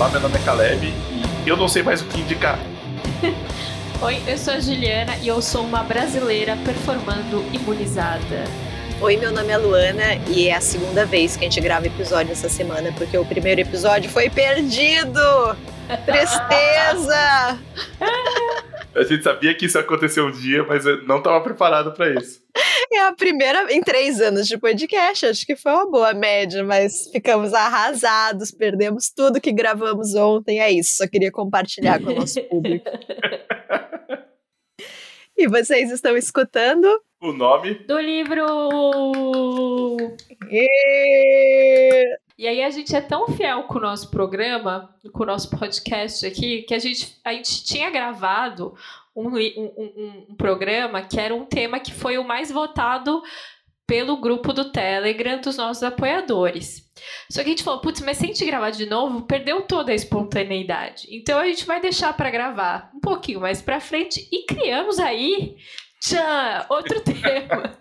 Olá, meu nome é Caleb e eu não sei mais o que indicar. Oi, eu sou a Juliana e eu sou uma brasileira performando imunizada. Oi, meu nome é Luana e é a segunda vez que a gente grava episódio essa semana, porque o primeiro episódio foi perdido! Tristeza! A gente sabia que isso ia acontecer um dia, mas eu não estava preparado para isso. É a primeira em três anos de podcast, acho que foi uma boa média, mas ficamos arrasados, perdemos tudo que gravamos ontem, é isso, só queria compartilhar com o nosso público. e vocês estão escutando? O nome do livro! E... E aí a gente é tão fiel com o nosso programa, com o nosso podcast aqui, que a gente, a gente tinha gravado um, um, um, programa que era um tema que foi o mais votado pelo grupo do Telegram dos nossos apoiadores. Só que a gente falou, putz, mas se a gente gravar de novo, perdeu toda a espontaneidade. Então a gente vai deixar para gravar um pouquinho mais para frente e criamos aí, tchan, outro tema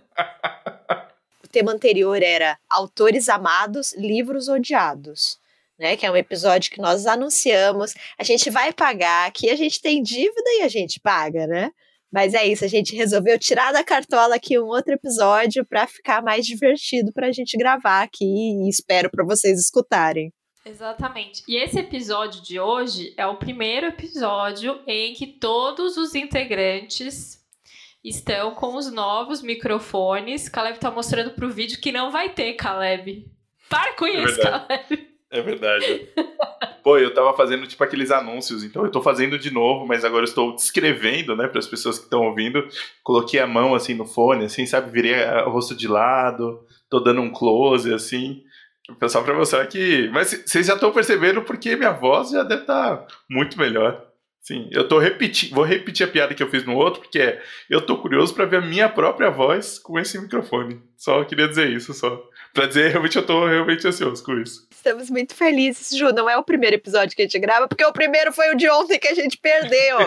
tema anterior era Autores Amados, Livros Odiados. Né, que é um episódio que nós anunciamos, a gente vai pagar, aqui a gente tem dívida e a gente paga, né? Mas é isso, a gente resolveu tirar da cartola aqui um outro episódio para ficar mais divertido para a gente gravar aqui e espero para vocês escutarem. Exatamente. E esse episódio de hoje é o primeiro episódio em que todos os integrantes estão com os novos microfones. Caleb tá mostrando pro vídeo que não vai ter, Caleb. Para com é isso, Caleb. É verdade. Pô, eu tava fazendo tipo aqueles anúncios, então eu tô fazendo de novo, mas agora eu estou descrevendo, né, para as pessoas que estão ouvindo. Coloquei a mão assim no fone, assim, sabe, virei o rosto de lado, tô dando um close assim. Só pra mostrar que. Mas vocês já estão percebendo porque minha voz já deve estar tá muito melhor. Sim, eu tô repetindo, vou repetir a piada que eu fiz no outro, porque é, eu tô curioso para ver a minha própria voz com esse microfone. Só queria dizer isso, só. Pra dizer, realmente eu tô realmente ansioso com isso. Estamos muito felizes, Ju. Não é o primeiro episódio que a gente grava, porque o primeiro foi o de ontem que a gente perdeu.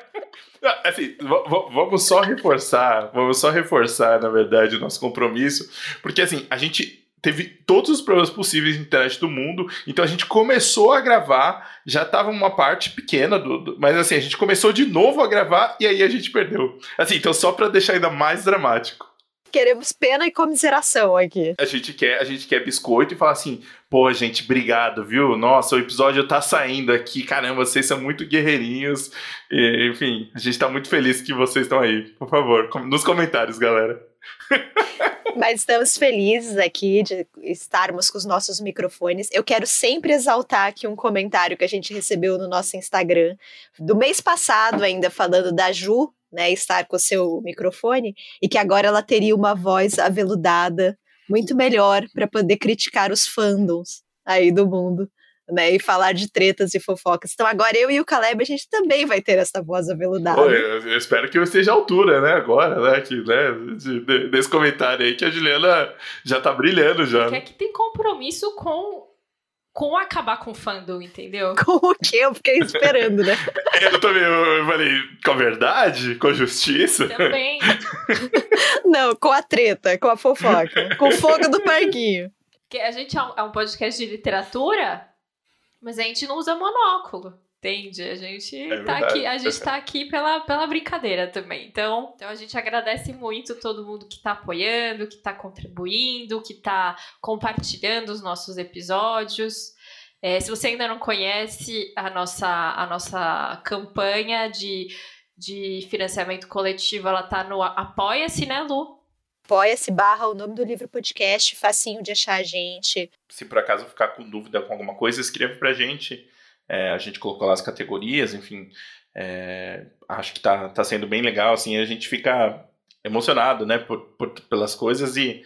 assim, vamos só reforçar, vamos só reforçar, na verdade, o nosso compromisso, porque assim, a gente teve todos os problemas possíveis de internet do mundo. Então a gente começou a gravar, já tava uma parte pequena do, do, mas assim, a gente começou de novo a gravar e aí a gente perdeu. Assim, então só para deixar ainda mais dramático. Queremos pena e comiseração aqui. A gente quer, a gente quer biscoito e falar assim: "Pô, gente, obrigado, viu? Nossa, o episódio tá saindo aqui. Caramba, vocês são muito guerreirinhos." E, enfim, a gente tá muito feliz que vocês estão aí. Por favor, nos comentários, galera. Mas estamos felizes aqui de estarmos com os nossos microfones. Eu quero sempre exaltar aqui um comentário que a gente recebeu no nosso Instagram do mês passado, ainda falando da Ju, né, estar com o seu microfone e que agora ela teria uma voz aveludada muito melhor para poder criticar os fandoms aí do mundo né, e falar de tretas e fofocas. Então agora eu e o Caleb, a gente também vai ter essa voz aveludada. Pô, eu, eu, espero que eu esteja à altura, né, agora, né, que, né, de, de, desse comentário aí, que a Juliana já tá brilhando já. Porque é que tem compromisso com com acabar com o fandom, entendeu? Com o quê? Eu fiquei esperando, né? eu também, eu falei, com a verdade? Com a justiça? Também. Não, com a treta, com a fofoca, com o fogo do parquinho. Porque a gente é um, é um podcast de literatura, mas a gente não usa monóculo. Entende? A gente é tá aqui, a gente tá aqui pela, pela brincadeira também. Então, então a gente agradece muito todo mundo que tá apoiando, que tá contribuindo, que tá compartilhando os nossos episódios. É, se você ainda não conhece a nossa, a nossa campanha de, de financiamento coletivo, ela tá no Apoia-se, né, Lu? Apoia-se barra o nome do livro podcast, facinho de achar a gente. Se por acaso ficar com dúvida com alguma coisa, escreva pra gente. É, a gente colocou lá as categorias, enfim. É, acho que tá, tá sendo bem legal, assim, a gente fica emocionado, né, por, por, pelas coisas e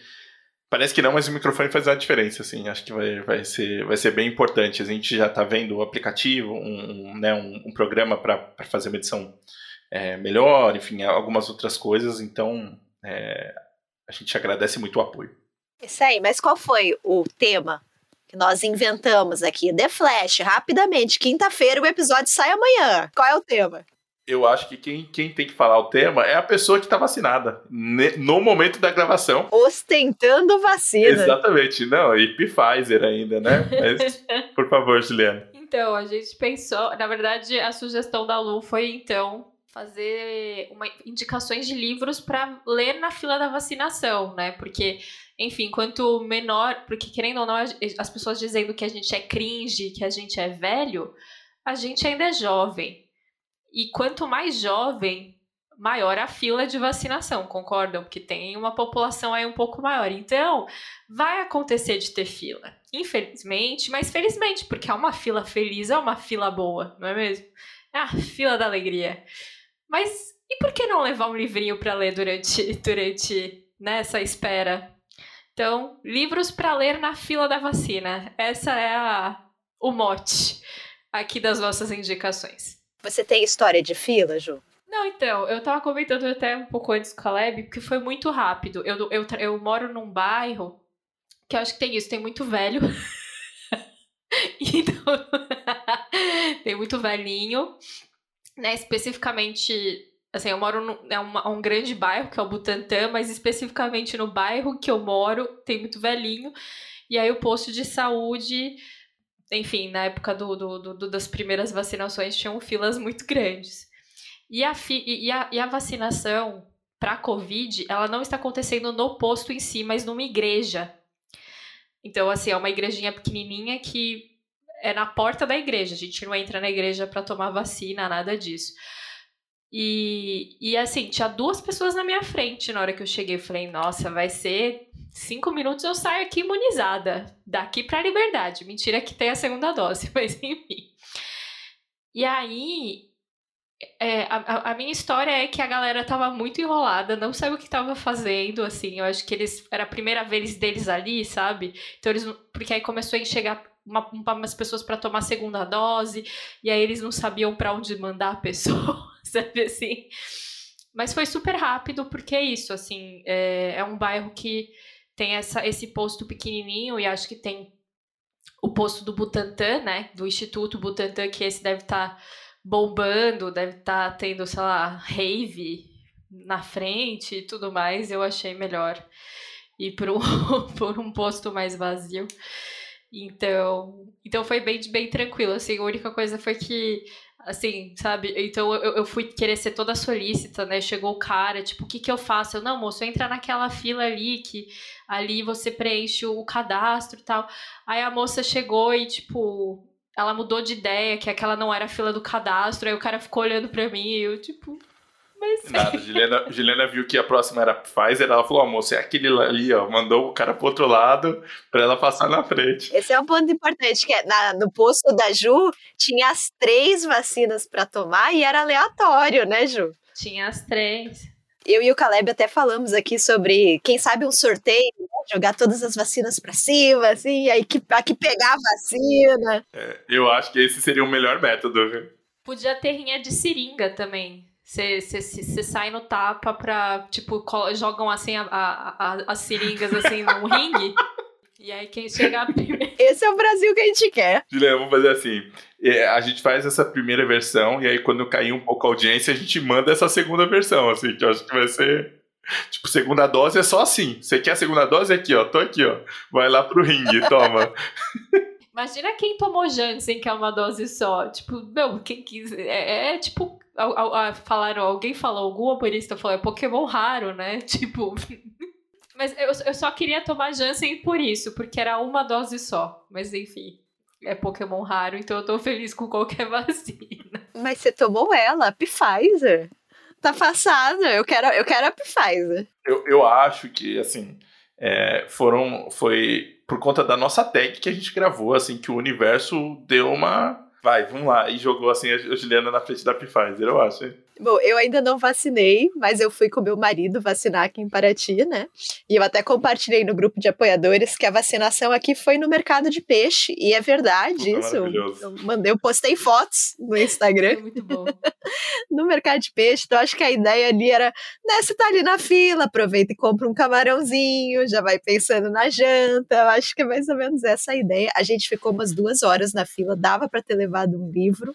parece que não, mas o microfone faz a diferença, assim, acho que vai, vai, ser, vai ser bem importante. A gente já tá vendo o aplicativo, um, um né, um, um programa para fazer uma edição é, melhor, enfim, algumas outras coisas, então é, a gente agradece muito o apoio. Isso aí, mas qual foi o tema que nós inventamos aqui? The Flash, rapidamente. Quinta-feira o episódio sai amanhã. Qual é o tema? Eu acho que quem, quem tem que falar o tema é a pessoa que está vacinada no momento da gravação. Ostentando vacina. Exatamente. Não, e Pfizer ainda, né? Mas, por favor, Juliana. Então, a gente pensou, na verdade, a sugestão da Lu foi então fazer uma, indicações de livros para ler na fila da vacinação, né? Porque, enfim, quanto menor, porque querendo ou não, as pessoas dizendo que a gente é cringe, que a gente é velho, a gente ainda é jovem. E quanto mais jovem, maior a fila de vacinação, concordam? Porque tem uma população aí um pouco maior. Então, vai acontecer de ter fila. Infelizmente, mas felizmente, porque é uma fila feliz, é uma fila boa, não é mesmo? É a fila da alegria. Mas e por que não levar um livrinho para ler durante, durante nessa né, espera? Então, livros para ler na fila da vacina. Essa é a, o mote aqui das nossas indicações. Você tem história de fila, Ju? Não, então, eu tava comentando até um pouco antes com a Caleb, porque foi muito rápido. Eu, eu, eu moro num bairro que eu acho que tem isso, tem muito velho. então, tem muito velhinho né, especificamente, assim, eu moro num, é uma, um grande bairro, que é o Butantã, mas especificamente no bairro que eu moro, tem muito velhinho, e aí o posto de saúde, enfim, na época do, do, do das primeiras vacinações, tinham filas muito grandes. E a, fi, e a, e a vacinação para Covid, ela não está acontecendo no posto em si, mas numa igreja. Então, assim, é uma igrejinha pequenininha que é na porta da igreja. A gente não entra na igreja para tomar vacina, nada disso. E, e assim, tinha duas pessoas na minha frente na hora que eu cheguei. Eu falei, nossa, vai ser cinco minutos eu saio aqui imunizada. Daqui pra liberdade. Mentira que tem a segunda dose, mas enfim. E aí, é, a, a, minha história é que a galera tava muito enrolada, não sabia o que tava fazendo, assim. Eu acho que eles. Era a primeira vez deles ali, sabe? Então eles. Porque aí começou a enxergar uma, umas pessoas para tomar segunda dose, e aí eles não sabiam para onde mandar a pessoa, sabe assim? Mas foi super rápido, porque é isso, assim, é, é um bairro que tem essa, esse posto pequenininho, e acho que tem o posto do Butantan, né, do Instituto Butantan, que esse deve estar tá bombando, deve estar tá tendo, sei lá, rave na frente e tudo mais, eu achei melhor ir por um, por um posto mais vazio. Então, então foi bem, bem tranquilo, assim, a única coisa foi que, assim, sabe, então eu, eu fui querer ser toda solícita, né, chegou o cara, tipo, o que que eu faço? Eu, não, moço, entra naquela fila ali, que ali você preenche o cadastro e tal. Aí a moça chegou e, tipo, ela mudou de ideia, que aquela não era a fila do cadastro, aí o cara ficou olhando pra mim e eu, tipo, mas... Nada, Juliana, Juliana viu que a próxima era Pfizer, ela falou, moço, é aquele ali, ó, mandou o cara pro outro lado pra ela passar na frente. Esse é um ponto importante, que é, na, no posto da Ju, tinha as três vacinas para tomar e era aleatório, né, Ju? Tinha as três. Eu e o Caleb até falamos aqui sobre, quem sabe, um sorteio, né? jogar todas as vacinas para cima, assim, e aí que, que pegar a vacina. É, eu acho que esse seria o melhor método, viu? Podia ter rinha de seringa também. Você sai no tapa pra, tipo, jogam assim a, a, a, as seringas assim num ringue. E aí quem chegar primeiro. Esse é o Brasil que a gente quer. Juliana, vamos fazer assim. É, a gente faz essa primeira versão, e aí quando cair um pouco a audiência, a gente manda essa segunda versão, assim, que eu acho que vai ser. Tipo, segunda dose é só assim. Você quer a segunda dose? Aqui, ó. Tô aqui, ó. Vai lá pro ringue, toma. Imagina quem tomou Janssen, que é uma dose só. Tipo, não, quem quis. É, é tipo falaram, alguém falou, algum humorista falou, é Pokémon raro, né? Tipo. Mas eu, eu só queria tomar Janssen por isso, porque era uma dose só. Mas enfim, é Pokémon raro, então eu tô feliz com qualquer vacina. Mas você tomou ela, a Pfizer. Tá passada, eu quero, eu quero a Pfizer. Eu, eu acho que, assim, é, foram. Foi por conta da nossa tag que a gente gravou, assim, que o universo deu uma Vai, vamos lá. E jogou assim a Juliana na frente da Pfizer, eu acho. Bom, eu ainda não vacinei, mas eu fui com meu marido vacinar aqui em Paraty, né? E eu até compartilhei no grupo de apoiadores que a vacinação aqui foi no mercado de peixe. E é verdade isso. Eu, mandei, eu postei fotos no Instagram. É muito bom. no mercado de peixe. Então, acho que a ideia ali era, né, você tá ali na fila, aproveita e compra um camarãozinho, já vai pensando na janta. Eu acho que é mais ou menos essa a ideia. A gente ficou umas duas horas na fila, dava para ter levado um livro.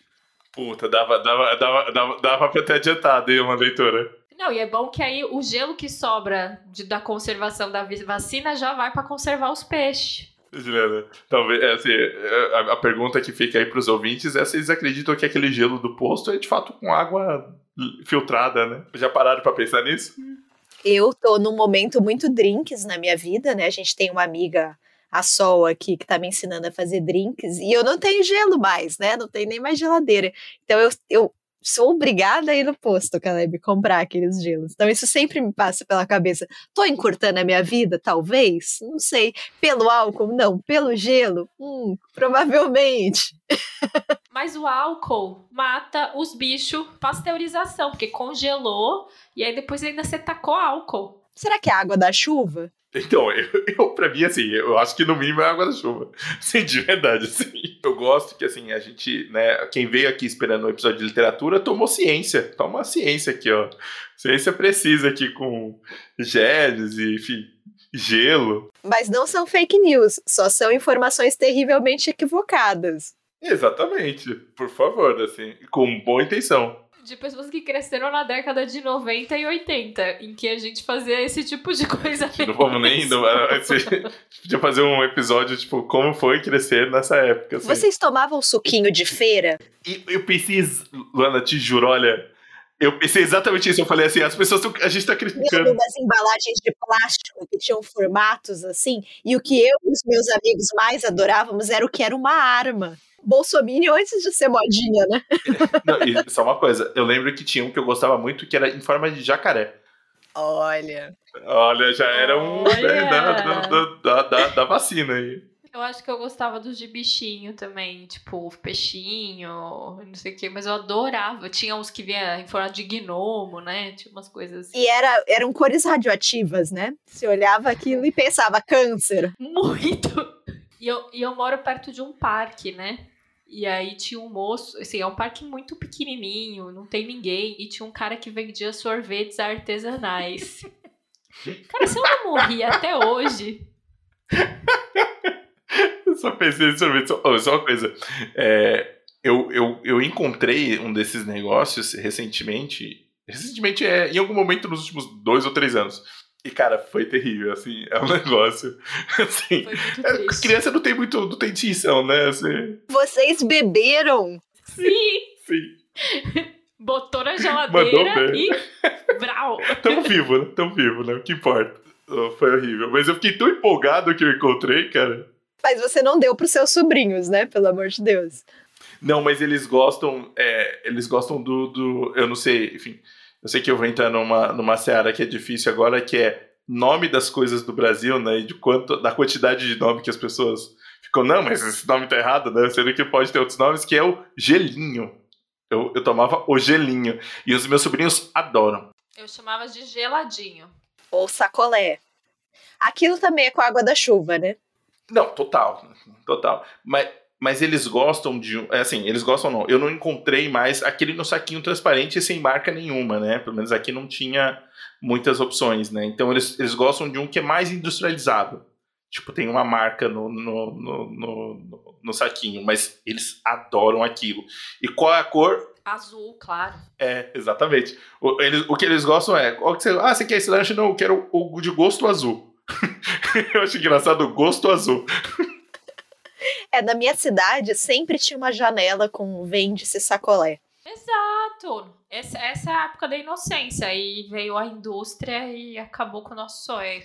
Puta, dava, dava, dava, dava, dava pra ter adiantado aí uma leitura. Não, e é bom que aí o gelo que sobra de, da conservação da vacina já vai para conservar os peixes. Juliana, talvez, é, assim, é, a, a, pergunta que fica aí pros ouvintes é se eles acreditam que aquele gelo do posto é de fato com água filtrada, né? Já pararam para pensar nisso? Eu tô num momento muito drinks na minha vida, né? A gente tem uma amiga a Sol aqui, que tá me ensinando a fazer drinks, e eu não tenho gelo mais, né? Não tem nem mais geladeira. Então eu, eu sou obrigada a ir no posto, Caleb, comprar aqueles gelos. Então isso sempre me passa pela cabeça. Tô encurtando a minha vida? Talvez? Não sei. Pelo álcool? Não. Pelo gelo? Hum, provavelmente. Mas o álcool mata os bichos, pasteurização, porque congelou e aí depois ainda você tacou álcool. Será que é água da chuva? Então, eu, eu, pra mim, assim, eu acho que no mínimo é água da chuva. Sim, de verdade, assim. Eu gosto que, assim, a gente, né, quem veio aqui esperando um episódio de literatura tomou ciência. Toma ciência aqui, ó. Ciência precisa aqui com genes e, enfim, gelo. Mas não são fake news, só são informações terrivelmente equivocadas. Exatamente, por favor, assim, com boa intenção de pessoas que cresceram na década de 90 e 80, em que a gente fazia esse tipo de coisa. Não vamos nem indo. Podia fazer um episódio, tipo, como foi crescer nessa época. Assim. Vocês tomavam suquinho de feira? E eu pensei, Luana, te juro, olha. Eu pensei exatamente isso. Eu falei assim: as pessoas. a gente tá criticando. umas embalagens de plástico que tinham formatos assim. E o que eu e os meus amigos mais adorávamos era o que era uma arma. Bolsominion antes de ser modinha, né? Não, e só uma coisa, eu lembro que tinha um que eu gostava muito que era em forma de jacaré. Olha. Olha, já era um né, da, da, da, da, vacina aí. Eu acho que eu gostava dos de bichinho também, tipo peixinho, não sei o que, mas eu adorava. Tinha uns que vinha em forma de gnomo, né? Tinha umas coisas assim. E era, eram cores radioativas, né? Você olhava aquilo e pensava câncer. Muito! E eu, e eu moro perto de um parque, né? E aí tinha um moço, assim, é um parque muito pequenininho, não tem ninguém, e tinha um cara que vendia sorvetes artesanais. cara, se eu não morri até hoje. Eu só pensei em sorvete. Só, oh, só uma coisa. É, eu, eu, eu encontrei um desses negócios recentemente. Recentemente, é, em algum momento nos últimos dois ou três anos. E, cara, foi terrível, assim, é um negócio. Assim, é, criança não tem muito, não tem né? Assim. Vocês beberam? Sim! Sim. Botou na geladeira e. Brau! Tão vivo, né? Tão vivo, né? O que importa. Oh, foi horrível. Mas eu fiquei tão empolgado que eu encontrei, cara. Mas você não deu pros seus sobrinhos, né? Pelo amor de Deus. Não, mas eles gostam. É, eles gostam do, do. Eu não sei, enfim. Eu sei que eu vou entrar numa, numa seara que é difícil agora, que é nome das coisas do Brasil, né? E de quanto, da quantidade de nome que as pessoas ficam, não, mas esse nome tá errado, né? Sendo que pode ter outros nomes, que é o gelinho. Eu, eu tomava o gelinho. E os meus sobrinhos adoram. Eu chamava de geladinho. Ou sacolé. Aquilo também é com a água da chuva, né? Não, total. Total. Mas mas eles gostam de. É assim, eles gostam não. Eu não encontrei mais aquele no saquinho transparente sem marca nenhuma, né? Pelo menos aqui não tinha muitas opções, né? Então eles, eles gostam de um que é mais industrializado. Tipo, tem uma marca no, no, no, no, no saquinho, mas eles adoram aquilo. E qual é a cor? Azul, claro. É, exatamente. O, eles, o que eles gostam é. Qual que você, ah, você quer esse lanche? Não, eu quero o, o de gosto azul. eu acho engraçado o gosto azul. É, na minha cidade sempre tinha uma janela com vende-se sacolé. Exato! Essa, essa é a época da inocência. E veio a indústria e acabou com o nosso sonho.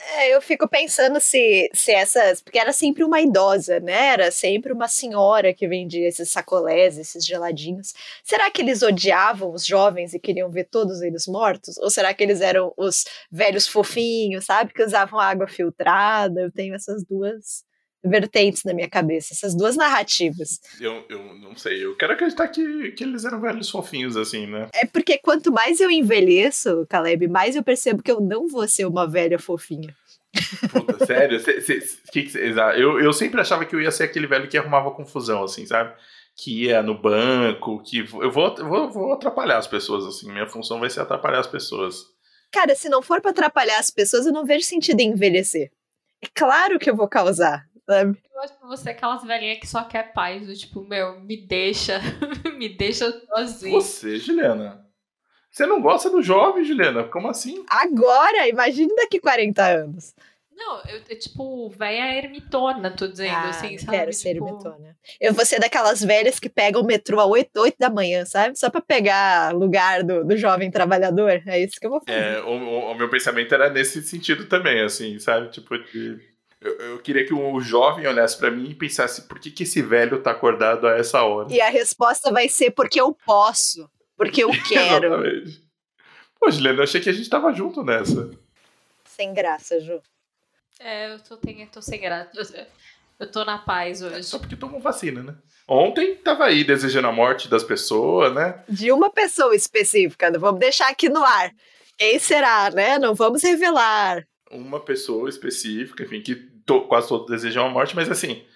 É, eu fico pensando se, se essas. Porque era sempre uma idosa, né? Era sempre uma senhora que vendia esses sacolés, esses geladinhos. Será que eles odiavam os jovens e queriam ver todos eles mortos? Ou será que eles eram os velhos fofinhos, sabe? Que usavam água filtrada? Eu tenho essas duas vertentes na minha cabeça, essas duas narrativas. Eu, eu não sei, eu quero acreditar que, que eles eram velhos fofinhos, assim, né? É porque quanto mais eu envelheço, Caleb, mais eu percebo que eu não vou ser uma velha fofinha. Puta, sério? Cê, cê, que cê, eu, eu sempre achava que eu ia ser aquele velho que arrumava confusão, assim, sabe? Que ia no banco, que eu vou, vou, vou atrapalhar as pessoas, assim. Minha função vai ser atrapalhar as pessoas. Cara, se não for para atrapalhar as pessoas, eu não vejo sentido em envelhecer. É claro que eu vou causar sabe? Eu acho que você é aquelas velhinhas que só quer paz, do tipo, meu, me deixa, me deixa sozinho. Você, Juliana. Você não gosta do jovem, Juliana? Como assim? Agora, imagine daqui 40 anos. Não, eu, eu tipo, velha ermitona, tô dizendo, ah, assim, sabe? Quero tipo... ser ermitona. Eu vou ser daquelas velhas que pegam o metrô às 8, 8 da manhã, sabe? Só pra pegar lugar do, do jovem trabalhador. É isso que eu vou fazer. É, o, o meu pensamento era nesse sentido também, assim, sabe? Tipo, de. Eu, eu, queria que o jovem olhasse para mim e pensasse por que, que esse velho tá acordado a essa hora. E a resposta vai ser porque eu posso, porque eu quero. Exatamente. Pô, Juliana, eu achei que a gente tava junto nessa. Sem graça, Ju. É, eu tô, tenho, eu tô sem graça. Eu tô na paz hoje. É só porque tomou vacina, né? Ontem tava aí desejando a morte das pessoas, né? De uma pessoa específica, não vamos deixar aqui no ar. Quem será, né? Não vamos revelar. Uma pessoa específica, enfim, que to, quase todos desejam a morte, mas assim.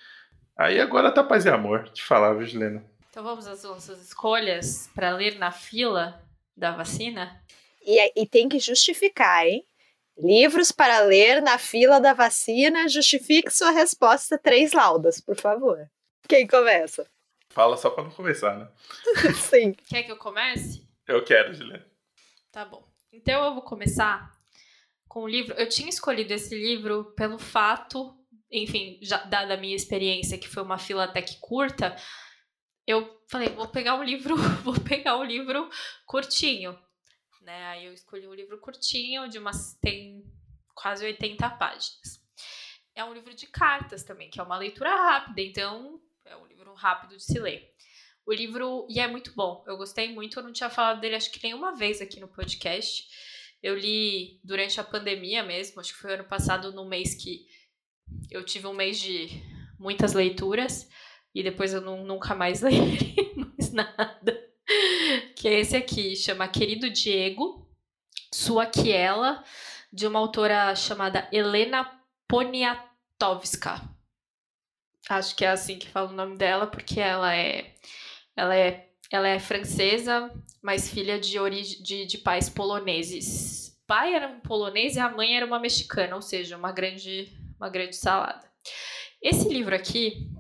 Aí agora tá paz e amor, te falar, viu, Juliana? Então vamos às nossas escolhas para ler na fila da vacina? E, e tem que justificar, hein? Livros para ler na fila da vacina. Justifique sua resposta. Três laudas, por favor. Quem começa? Fala só para não começar, né? Sim. Quer que eu comece? Eu quero, Juliana. Tá bom. Então eu vou começar com o livro. Eu tinha escolhido esse livro pelo fato, enfim, já dada a minha experiência, que foi uma fila até que curta, eu falei, vou pegar um livro, vou pegar um livro curtinho né? Aí eu escolhi um livro curtinho, de umas. tem quase 80 páginas. É um livro de cartas também, que é uma leitura rápida, então é um livro rápido de se ler. O livro, e é muito bom, eu gostei muito, eu não tinha falado dele acho que nenhuma vez aqui no podcast. Eu li durante a pandemia mesmo, acho que foi ano passado, no mês que eu tive um mês de muitas leituras, e depois eu não, nunca mais li mais nada que é esse aqui, chama Querido Diego, Sua Quiela, de uma autora chamada Helena Poniatowska. Acho que é assim que fala o nome dela, porque ela é ela é ela é francesa, mas filha de, de, de pais poloneses. O pai era um polonês e a mãe era uma mexicana, ou seja, uma grande, uma grande salada. Esse livro aqui,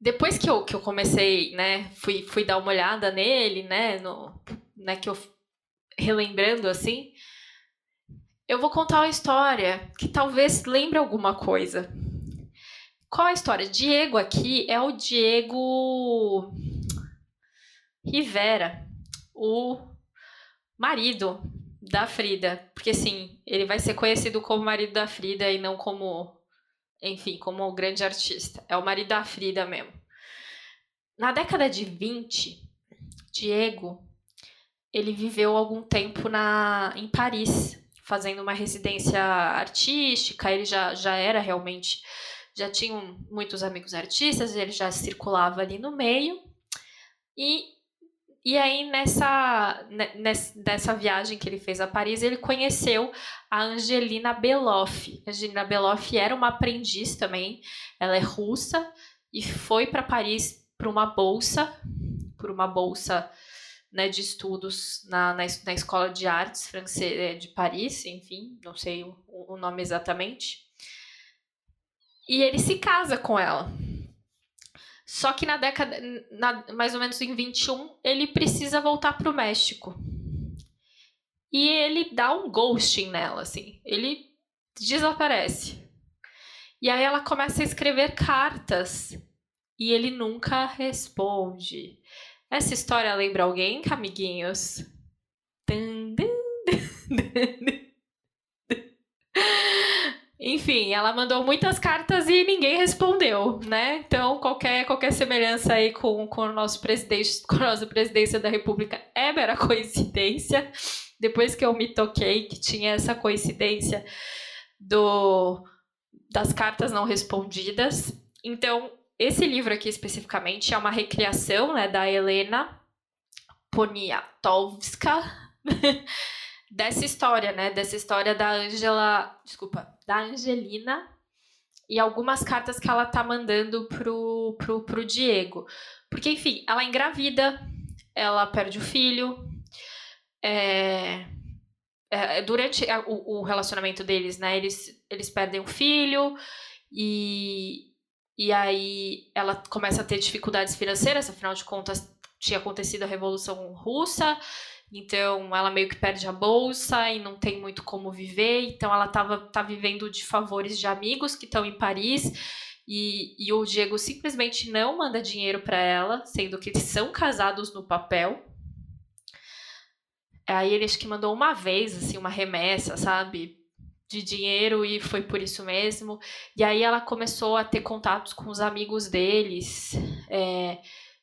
depois que eu, que eu comecei, né, fui, fui dar uma olhada nele, né, no, né, que eu relembrando assim, eu vou contar uma história que talvez lembre alguma coisa. Qual a história? Diego aqui é o Diego Rivera, o marido da Frida, porque assim, ele vai ser conhecido como marido da Frida e não como enfim, como um grande artista. É o marido da Frida mesmo. Na década de 20, Diego, ele viveu algum tempo na, em Paris, fazendo uma residência artística. Ele já, já era realmente, já tinha muitos amigos artistas, ele já circulava ali no meio. E e aí, nessa, nessa viagem que ele fez a Paris, ele conheceu a Angelina Beloff. Angelina Beloff era uma aprendiz também, ela é russa, e foi para Paris por uma bolsa, por uma bolsa né, de estudos na, na, na Escola de Artes francesa é, de Paris, enfim, não sei o, o nome exatamente. E ele se casa com ela. Só que na década, na, mais ou menos em 21, ele precisa voltar para o México. E ele dá um ghosting nela, assim. Ele desaparece. E aí ela começa a escrever cartas e ele nunca responde. Essa história lembra alguém, amiguinhos? Enfim, ela mandou muitas cartas e ninguém respondeu, né? Então, qualquer, qualquer semelhança aí com, com, o nosso presidente, com a nossa presidência da República é mera coincidência. Depois que eu me toquei que tinha essa coincidência do das cartas não respondidas. Então, esse livro aqui especificamente é uma recriação né, da Helena Poniatowska dessa história, né? Dessa história da Angela, desculpa, da Angelina e algumas cartas que ela tá mandando pro, pro, pro Diego. Porque, enfim, ela engravida, ela perde o filho. É, é, durante o, o, relacionamento deles, né? Eles, eles perdem o filho e, e aí ela começa a ter dificuldades financeiras, afinal de contas tinha acontecido a Revolução Russa Então ela meio que perde a bolsa e não tem muito como viver. Então ela tava, tá vivendo de favores de amigos que estão em Paris. E, e o Diego simplesmente não manda dinheiro para ela, sendo que eles são casados no papel. Aí ele acho que mandou uma vez, assim, uma remessa, sabe? De dinheiro e foi por isso mesmo. E aí ela começou a ter contatos com os amigos deles. É,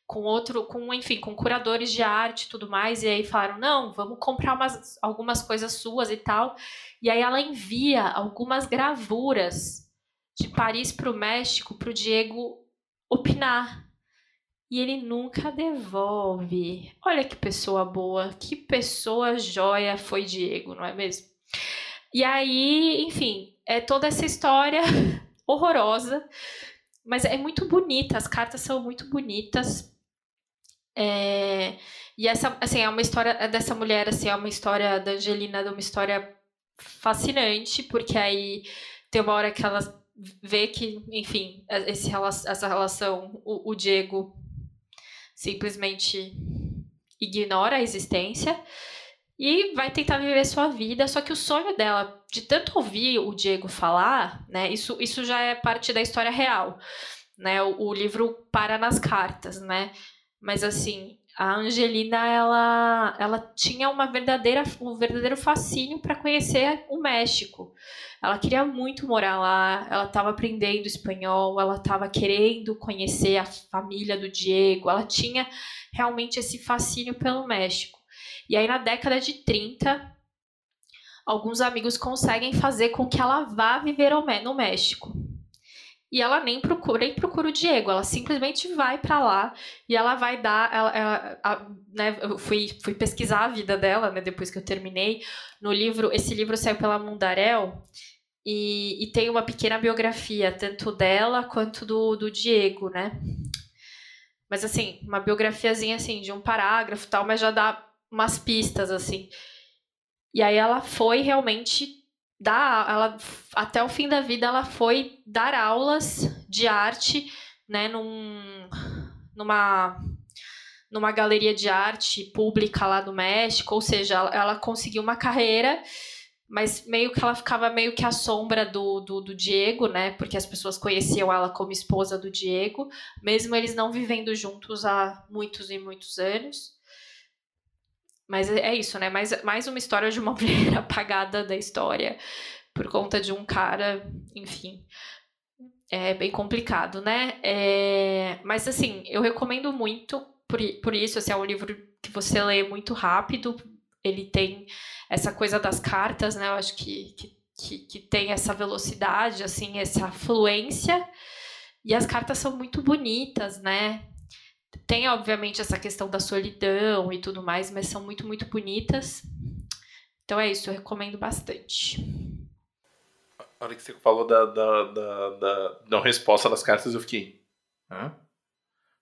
com outro, com enfim, com curadores de arte e tudo mais, e aí falaram: "Não, vamos comprar umas, algumas coisas suas e tal". E aí ela envia algumas gravuras de Paris para o México para o Diego opinar. E ele nunca devolve. Olha que pessoa boa, que pessoa joia foi Diego, não é mesmo? E aí, enfim, é toda essa história horrorosa, mas é muito bonita, as cartas são muito bonitas. É, e essa, assim, é uma história dessa mulher, assim, é uma história da Angelina, é uma história fascinante, porque aí tem uma hora que ela vê que, enfim, esse, essa relação, o, o Diego simplesmente ignora a existência e vai tentar viver sua vida, só que o sonho dela, de tanto ouvir o Diego falar, né, isso, isso já é parte da história real, né, o, o livro para nas cartas, né, mas assim, a Angelina ela, ela tinha uma verdadeira, um verdadeiro fascínio para conhecer o México. Ela queria muito morar lá, ela estava aprendendo espanhol, ela estava querendo conhecer a família do Diego, ela tinha realmente esse fascínio pelo México. E aí na década de 30, alguns amigos conseguem fazer com que ela vá viver no México e ela nem procura, nem procura o Diego, ela simplesmente vai para lá e ela vai dar, ela, ela a, né, eu fui, fui pesquisar a vida dela, né, depois que eu terminei, no livro, esse livro saiu pela Mundarel, e, e tem uma pequena biografia, tanto dela quanto do, do Diego, né, mas assim, uma biografiazinha assim, de um parágrafo tal, mas já dá umas pistas, assim, e aí ela foi realmente dar, ela até o fim da vida ela foi dar aulas de arte, né, num, numa numa galeria de arte pública lá do México, ou seja, ela, ela, conseguiu uma carreira, mas meio que ela ficava meio que à sombra do, do, do, Diego, né? Porque as pessoas conheciam ela como esposa do Diego, mesmo eles não vivendo juntos há muitos e muitos anos. Mas é, é isso, né? Mais, mais uma história de uma mulher apagada da história por conta de um cara, enfim. É bem complicado, né? É, mas assim, eu recomendo muito por, por isso, assim, é um livro que você lê muito rápido. Ele tem essa coisa das cartas, né? Eu acho que, que, que, que tem essa velocidade, assim, essa fluência. E as cartas são muito bonitas, né? Tem, obviamente, essa questão da solidão e tudo mais, mas são muito, muito bonitas. Então é isso, eu recomendo bastante. A hora que você falou da, da, da, da não resposta das cartas, eu fiquei. Hã?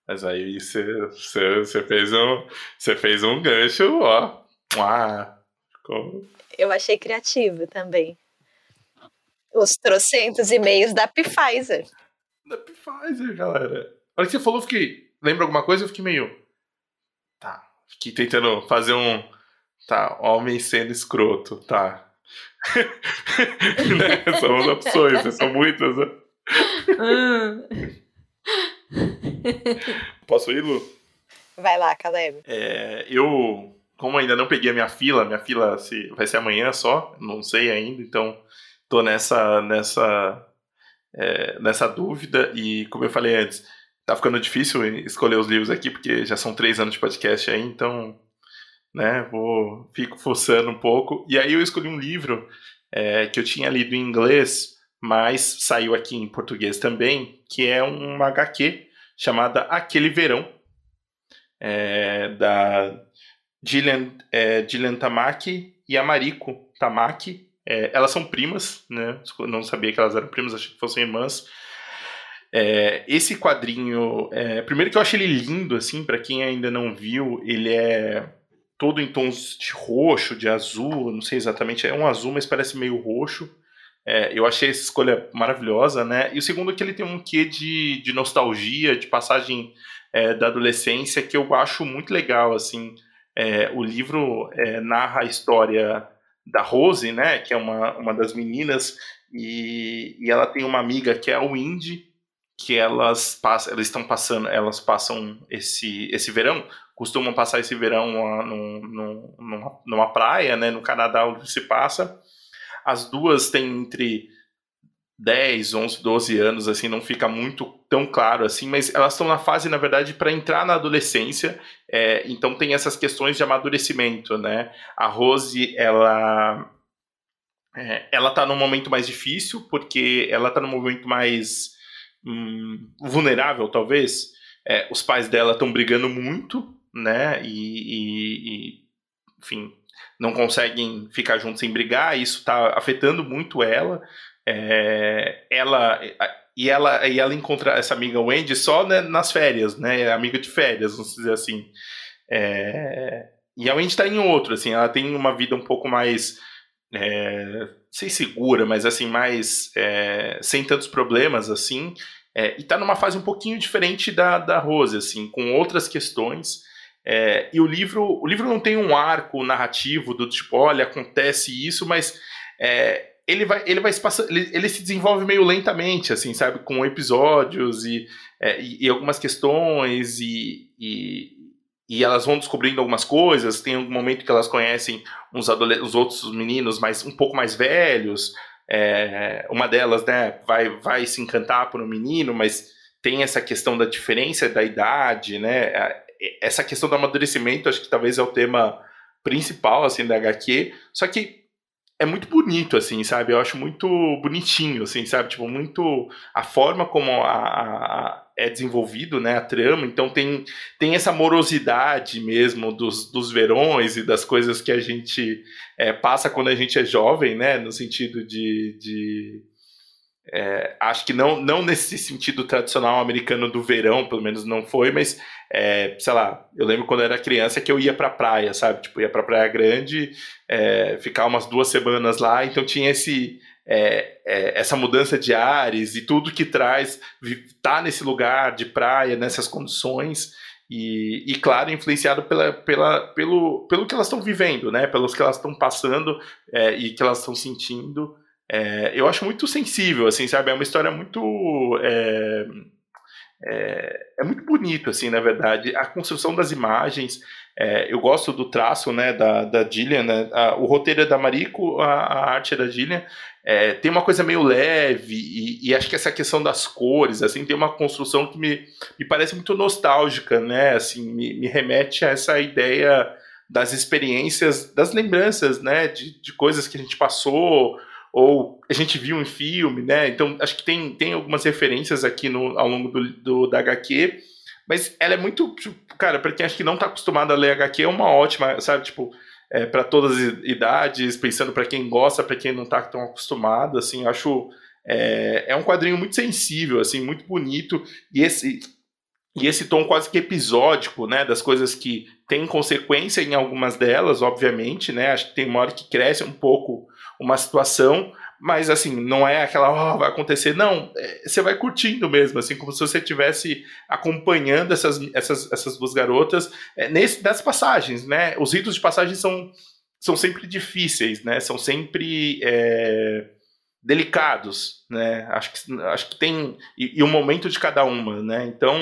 Mas aí você, você, você, fez um, você fez um gancho, ó. Ah, ficou... Eu achei criativo também. Os trocentos e-mails da Pfizer. Da Pfizer, galera. A hora que você falou, eu fiquei lembra alguma coisa, eu fiquei meio. Tá. Fiquei tentando fazer um. Tá, homem sendo escroto, tá. né? São as opções, né? são muitas, né? Posso ir, Lu? Vai lá, Caleb. É, eu, como ainda não peguei a minha fila, minha fila se, vai ser amanhã só, não sei ainda, então tô nessa, nessa, é, nessa dúvida. E como eu falei antes, tá ficando difícil escolher os livros aqui, porque já são três anos de podcast aí, então, né, vou, fico forçando um pouco. E aí eu escolhi um livro é, que eu tinha lido em inglês, mas saiu aqui em português também, que é uma HQ chamada Aquele Verão, é, da Gillian, é, Gillian Tamaki e a Mariko Tamaki. É, elas são primas, né? Não sabia que elas eram primas, achei que fossem irmãs. É, esse quadrinho, é, primeiro que eu achei ele lindo, assim, para quem ainda não viu, ele é todo em tons de roxo, de azul, não sei exatamente, é um azul, mas parece meio roxo. É, eu achei essa escolha maravilhosa, né? E o segundo é que ele tem um quê de, de nostalgia, de passagem é, da adolescência, que eu acho muito legal, assim. É, o livro é, narra a história da Rose, né, que é uma, uma das meninas, e, e ela tem uma amiga que é a Windy, que elas passam, elas estão passando, elas passam esse, esse verão, costumam passar esse verão num, num, numa, numa praia, né, no Canadá onde se passa. As duas têm entre 10, 11, 12 anos, assim, não fica muito tão claro assim, mas elas estão na fase, na verdade, para entrar na adolescência, é, então tem essas questões de amadurecimento, né? A Rose, ela. É, ela tá num momento mais difícil, porque ela tá num momento mais hum, vulnerável, talvez. É, os pais dela estão brigando muito, né? E, e, e, enfim, não conseguem ficar juntos sem brigar, isso está afetando muito ela. É, ela e ela e ela encontra essa amiga Wendy só né, nas férias, né? É amiga de férias, vamos dizer assim. É, e a Wendy está em outro, assim, ela tem uma vida um pouco mais é, sei segura, mas assim mais é, sem tantos problemas assim. É, e está numa fase um pouquinho diferente da, da Rose, assim, com outras questões. É, e o livro, o livro não tem um arco narrativo do tipo, olha, acontece isso, mas é, ele vai, ele vai se ele, ele, se desenvolve meio lentamente, assim, sabe, com episódios e, é, e, e, algumas questões e, e, e, elas vão descobrindo algumas coisas. Tem um momento que elas conhecem uns os outros meninos mais um pouco mais velhos. É, uma delas, né, vai, vai se encantar por um menino, mas tem essa questão da diferença da idade, né? Essa questão do amadurecimento, acho que talvez é o tema principal assim da HQ. Só que é muito bonito, assim, sabe? Eu acho muito bonitinho, assim, sabe? Tipo, muito a forma como a, a, é desenvolvido, né, a trama. Então tem, tem essa morosidade mesmo dos, dos verões e das coisas que a gente é, passa quando a gente é jovem, né? No sentido de, de é, acho que não, não nesse sentido tradicional americano do verão, pelo menos não foi, mas, é, sei lá, eu lembro quando eu era criança que eu ia pra praia, sabe? Tipo, ia pra Praia Grande, é, ficar umas duas semanas lá, então tinha esse, é, é, essa mudança de ares e tudo que traz, tá nesse lugar de praia, nessas condições, e, e claro, influenciado pela, pela, pelo, pelo que elas estão vivendo, né? Pelos que elas estão passando é, e que elas estão sentindo. É, eu acho muito sensível, assim, sabe? É uma história muito. É, é, é, muito bonito, assim, na verdade. A construção das imagens. É, eu gosto do traço, né, da, da Gillian. Né? A, o roteiro é da Marico, a, a arte é da Gillian. É, tem uma coisa meio leve e, e, acho que essa questão das cores, assim, tem uma construção que me, me parece muito nostálgica, né? Assim, me, me remete a essa ideia das experiências, das lembranças, né? De, de coisas que a gente passou ou a gente viu em filme, né? Então acho que tem, tem algumas referências aqui no, ao longo do, do da HQ, mas ela é muito, tipo, cara, para quem acho que não tá acostumado a ler HQ, é uma ótima, sabe, tipo, é, para todas as idades, pensando para quem gosta, para quem não tá tão acostumado, assim, acho é, é um quadrinho muito sensível, assim, muito bonito. E esse e esse tom quase que episódico, né, das coisas que tem consequência em algumas delas, obviamente, né, acho que tem uma hora que cresce um pouco uma situação, mas assim, não é aquela, oh, vai acontecer, não, é, você vai curtindo mesmo, assim, como se você estivesse acompanhando essas, essas, essas duas garotas é, nesse, das passagens, né? Os ritos de passagem são, são sempre difíceis, né? São sempre é, delicados, né? Acho que, acho que tem. E, e o momento de cada uma, né? Então.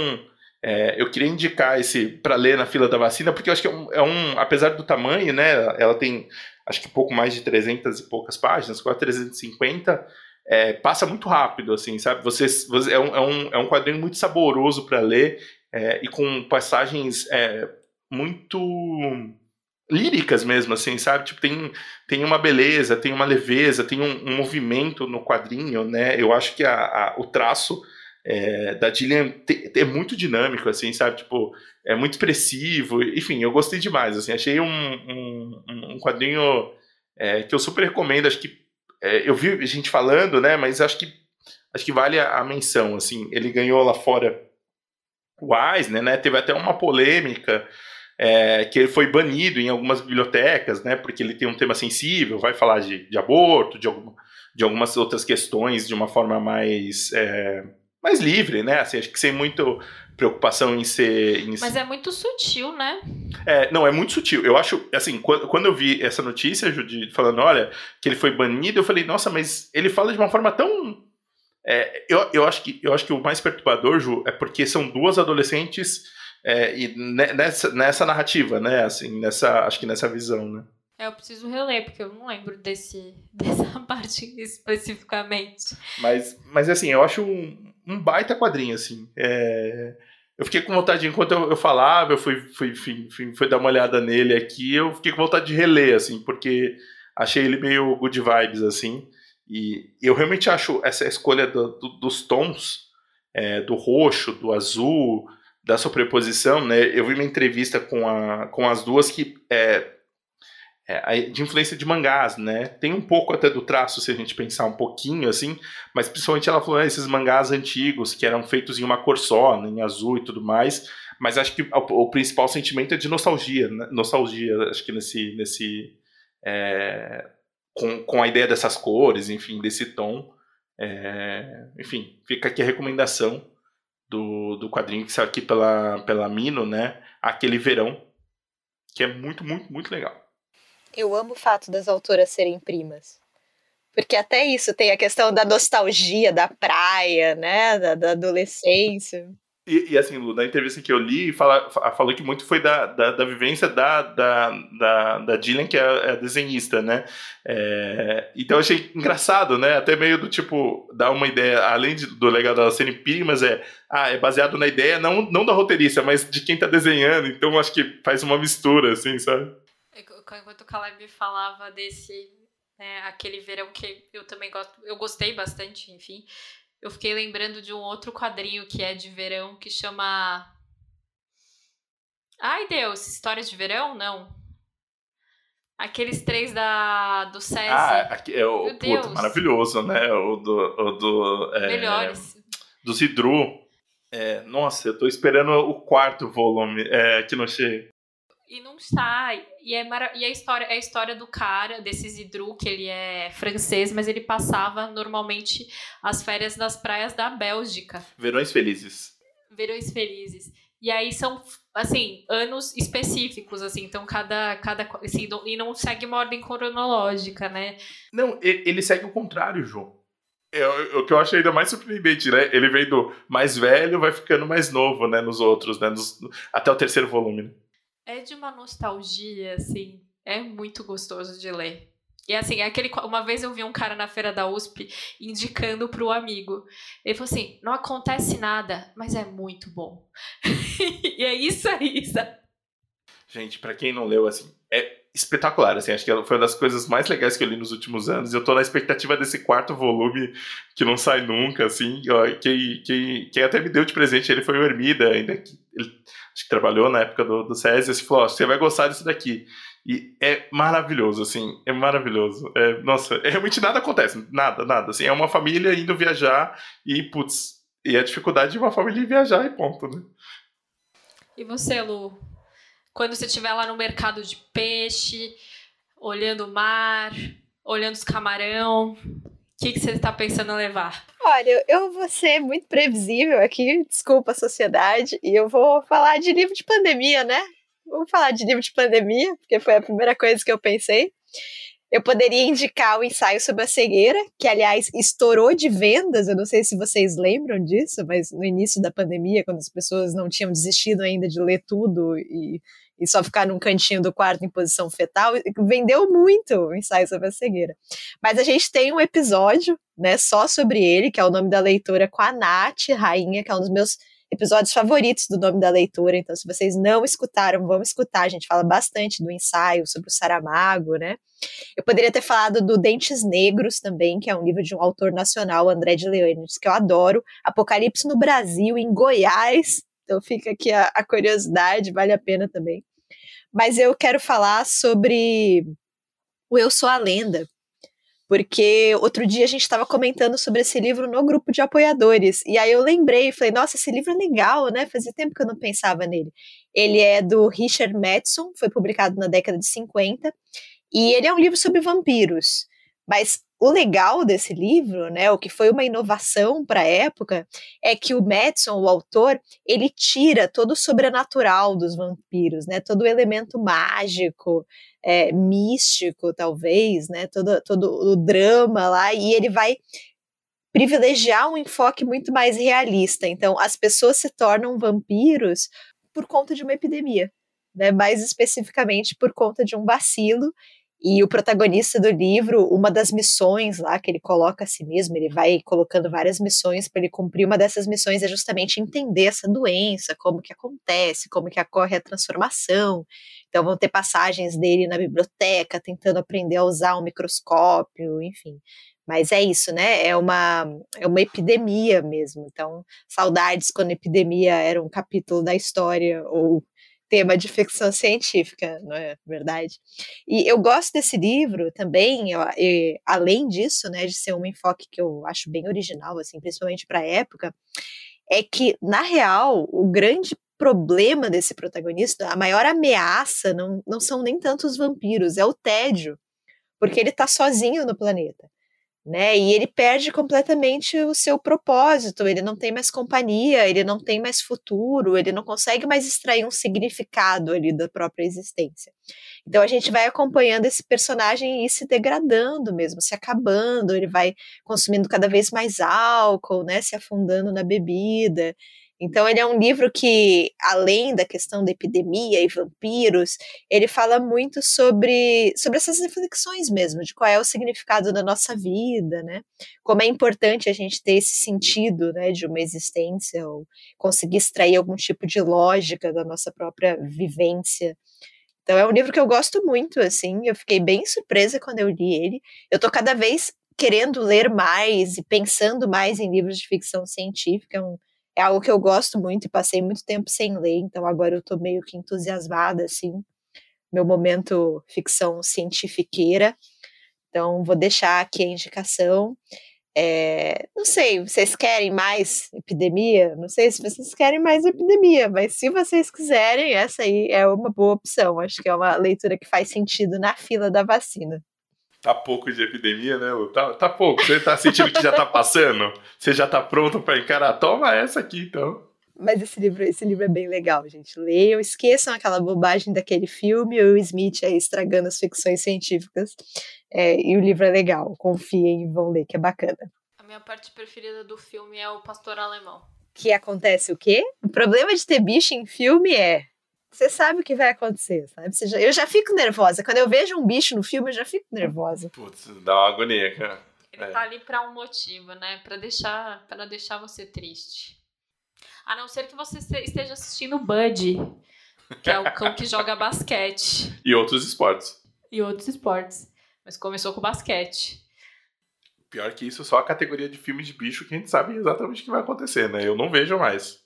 É, eu queria indicar esse para ler na fila da vacina, porque eu acho que é um, é um, apesar do tamanho, né, ela tem acho que pouco mais de 300 e poucas páginas, quase 350, é, passa muito rápido, assim, sabe? Você, você é, um, é, um, é um quadrinho muito saboroso para ler é, e com passagens é, muito líricas mesmo, assim, sabe? Tipo, tem, tem uma beleza, tem uma leveza, tem um, um movimento no quadrinho, né? Eu acho que a, a o traço é, da Gillian é muito dinâmico, assim, sabe? Tipo, é muito expressivo. Enfim, eu gostei demais, assim. Achei um, um, um quadrinho é, que eu super recomendo. Acho que é, eu vi gente falando, né? Mas acho que acho que vale a, a menção, assim. Ele ganhou lá fora o Eisner, né? Teve até uma polêmica é, que ele foi banido em algumas bibliotecas, né? Porque ele tem um tema sensível, vai falar de, de aborto, de, de algumas outras questões de uma forma mais é, mais livre, né? Assim, acho que sem muito preocupação em ser. Em... Mas é muito sutil, né? É, não, é muito sutil. Eu acho, assim, quando, quando eu vi essa notícia, Judy, falando, olha, que ele foi banido, eu falei, nossa, mas ele fala de uma forma tão. É, eu, eu, acho que, eu acho que o mais perturbador, Ju, é porque são duas adolescentes é, e nessa, nessa narrativa, né? Assim, nessa, acho que nessa visão, né? É, eu preciso reler, porque eu não lembro desse, dessa parte especificamente. Mas, mas assim, eu acho um, um baita quadrinho, assim. É, eu fiquei com vontade, enquanto eu, eu falava, eu fui, fui, fui, fui, dar uma olhada nele aqui, eu fiquei com vontade de reler, assim, porque achei ele meio good vibes, assim. E eu realmente acho essa escolha do, do, dos tons, é, do roxo, do azul, da sobreposição, né? Eu vi uma entrevista com, a, com as duas que é, é, de influência de mangás, né? Tem um pouco até do traço, se a gente pensar um pouquinho assim, mas principalmente ela falou ah, esses mangás antigos que eram feitos em uma cor só, né, em azul e tudo mais. Mas acho que o, o principal sentimento é de nostalgia, né? nostalgia, acho que nesse, nesse é, com, com a ideia dessas cores, enfim, desse tom. É, enfim, fica aqui a recomendação do, do quadrinho que saiu aqui pela, pela Mino, né? Aquele verão, que é muito, muito, muito legal. Eu amo o fato das autoras serem primas. Porque até isso tem a questão da nostalgia da praia, né? Da, da adolescência. E, e, assim, Lu, na entrevista que eu li, fala, falou que muito foi da, da, da vivência da, da, da, da Gillian, que é a, é desenhista, né? É, então eu achei engraçado, né? Até meio do tipo, dar uma ideia, além de, do legal delas serem primas, é, ah, é baseado na ideia não, não da roteirista, mas de quem tá desenhando. Então acho que faz uma mistura, assim, sabe? Enquanto o Caleb falava desse, né, aquele verão que eu também gosto, eu gostei bastante, enfim, eu fiquei lembrando de um outro quadrinho que é de verão que chama. Ai Deus, histórias de verão? Não. Aqueles três da, do SESI. Ah, aqui é o puto, maravilhoso, né? O do. O do é, Melhores. Do Zidru. É, nossa, eu tô esperando o quarto volume é, que não chega e não sai. E, é mara... e a história é a história do cara, desse Zidru, que ele é francês, mas ele passava normalmente as férias nas praias da Bélgica. Verões felizes. Verões felizes. E aí são, assim, anos específicos, assim, então cada. cada assim, e não segue uma ordem cronológica, né? Não, ele segue o contrário, João. É, o que eu achei ainda mais surpreendente, né? Ele vem do mais velho, vai ficando mais novo, né? Nos outros, né? Nos, até o terceiro volume. Né? É de uma nostalgia, assim. É muito gostoso de ler. E assim, é aquele. Uma vez eu vi um cara na feira da USP indicando pro amigo. Ele falou assim: não acontece nada, mas é muito bom. e é isso aí, sabe? Gente, para quem não leu, assim, é espetacular, assim, acho que foi uma das coisas mais legais que eu li nos últimos anos. Eu tô na expectativa desse quarto volume que não sai nunca, assim. Quem, quem, quem até me deu de presente ele foi o Hermida, ainda que ele acho que trabalhou na época do, do SESI, e falou: você vai gostar disso daqui. E é maravilhoso, assim, é maravilhoso. É, nossa, é, realmente nada acontece, nada, nada. Assim, é uma família indo viajar e, putz, e a dificuldade de uma família viajar e ponto, né? E você, Lu? Quando você estiver lá no mercado de peixe, olhando o mar, olhando os camarão, o que, que você está pensando levar? Olha, eu vou ser muito previsível aqui, desculpa a sociedade, e eu vou falar de livro de pandemia, né? Vamos falar de livro de pandemia, porque foi a primeira coisa que eu pensei. Eu poderia indicar o ensaio sobre a cegueira, que aliás estourou de vendas. Eu não sei se vocês lembram disso, mas no início da pandemia, quando as pessoas não tinham desistido ainda de ler tudo e e só ficar num cantinho do quarto em posição fetal, vendeu muito o ensaio sobre a cegueira. Mas a gente tem um episódio, né, só sobre ele, que é o nome da leitora com a Nath Rainha, que é um dos meus episódios favoritos do nome da leitura. Então, se vocês não escutaram, vão escutar. A gente fala bastante do ensaio sobre o Saramago, né? Eu poderia ter falado do Dentes Negros também, que é um livro de um autor nacional, André de Leônidas, que eu adoro. Apocalipse no Brasil, em Goiás. Então fica aqui a, a curiosidade, vale a pena também mas eu quero falar sobre o Eu Sou a Lenda, porque outro dia a gente estava comentando sobre esse livro no grupo de apoiadores, e aí eu lembrei, falei, nossa, esse livro é legal, né? Fazia tempo que eu não pensava nele. Ele é do Richard Madison, foi publicado na década de 50, e ele é um livro sobre vampiros, mas o legal desse livro, né, o que foi uma inovação para a época, é que o Madison, o autor, ele tira todo o sobrenatural dos vampiros, né, todo o elemento mágico, é, místico, talvez, né, todo, todo o drama lá, e ele vai privilegiar um enfoque muito mais realista. Então, as pessoas se tornam vampiros por conta de uma epidemia, né, mais especificamente por conta de um vacilo e o protagonista do livro, uma das missões lá que ele coloca a si mesmo, ele vai colocando várias missões para ele cumprir. Uma dessas missões é justamente entender essa doença, como que acontece, como que ocorre a transformação. Então vão ter passagens dele na biblioteca tentando aprender a usar um microscópio, enfim. Mas é isso, né? É uma, é uma epidemia mesmo. Então, saudades quando epidemia era um capítulo da história, ou tema de ficção científica, não é verdade? E eu gosto desse livro também, eu, eu, além disso, né, de ser um enfoque que eu acho bem original, assim, principalmente para a época, é que, na real, o grande problema desse protagonista, a maior ameaça não, não são nem tanto os vampiros, é o tédio, porque ele está sozinho no planeta né? E ele perde completamente o seu propósito, ele não tem mais companhia, ele não tem mais futuro, ele não consegue mais extrair um significado ali da própria existência. Então a gente vai acompanhando esse personagem e se degradando mesmo, se acabando, ele vai consumindo cada vez mais álcool, né? Se afundando na bebida. Então, ele é um livro que, além da questão da epidemia e vampiros, ele fala muito sobre, sobre essas reflexões mesmo, de qual é o significado da nossa vida, né? Como é importante a gente ter esse sentido né, de uma existência, ou conseguir extrair algum tipo de lógica da nossa própria vivência. Então, é um livro que eu gosto muito, assim, eu fiquei bem surpresa quando eu li ele. Eu tô cada vez querendo ler mais e pensando mais em livros de ficção científica, é um é algo que eu gosto muito e passei muito tempo sem ler, então agora eu tô meio que entusiasmada, assim, meu momento ficção cientifiqueira. Então, vou deixar aqui a indicação. É, não sei, vocês querem mais epidemia? Não sei se vocês querem mais epidemia, mas se vocês quiserem, essa aí é uma boa opção. Acho que é uma leitura que faz sentido na fila da vacina. Tá pouco de epidemia, né, Lu? Tá, tá pouco. Você tá sentindo que já tá passando? Você já tá pronto para encarar? Toma essa aqui, então. Mas esse livro, esse livro é bem legal, gente. Leiam, esqueçam aquela bobagem daquele filme, o Smith aí estragando as ficções científicas. É, e o livro é legal. Confiem e vão ler, que é bacana. A minha parte preferida do filme é o Pastor Alemão. Que acontece o quê? O problema de ter bicho em filme é você sabe o que vai acontecer, sabe? Já, eu já fico nervosa. Quando eu vejo um bicho no filme, eu já fico nervosa. Putz, dá uma agonia, cara. Ele é. tá ali pra um motivo, né? Pra deixar, pra deixar você triste. A não ser que você esteja assistindo Bud, que é o cão que joga basquete. E outros esportes. E outros esportes. Mas começou com basquete. Pior que isso, só a categoria de filmes de bicho que a gente sabe exatamente o que vai acontecer, né? Eu não vejo mais.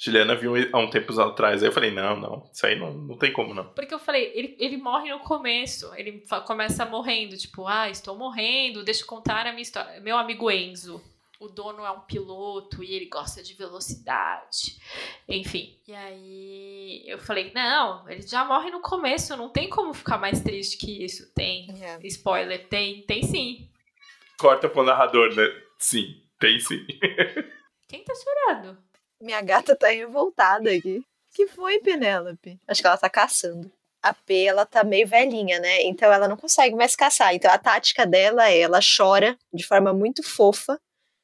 Juliana viu há um tempo atrás. Aí eu falei, não, não, isso aí não, não tem como, não. Porque eu falei, ele, ele morre no começo. Ele começa morrendo, tipo, ah, estou morrendo, deixa eu contar a minha história. Meu amigo Enzo. O dono é um piloto e ele gosta de velocidade. Enfim. E aí eu falei, não, ele já morre no começo, não tem como ficar mais triste que isso. Tem. Yeah. Spoiler, tem, tem sim. Corta pro narrador, né? Sim, tem sim. Quem tá chorando? Minha gata tá revoltada aqui. que foi, Penélope? Acho que ela tá caçando. A P, ela tá meio velhinha, né? Então ela não consegue mais caçar. Então a tática dela é, ela chora de forma muito fofa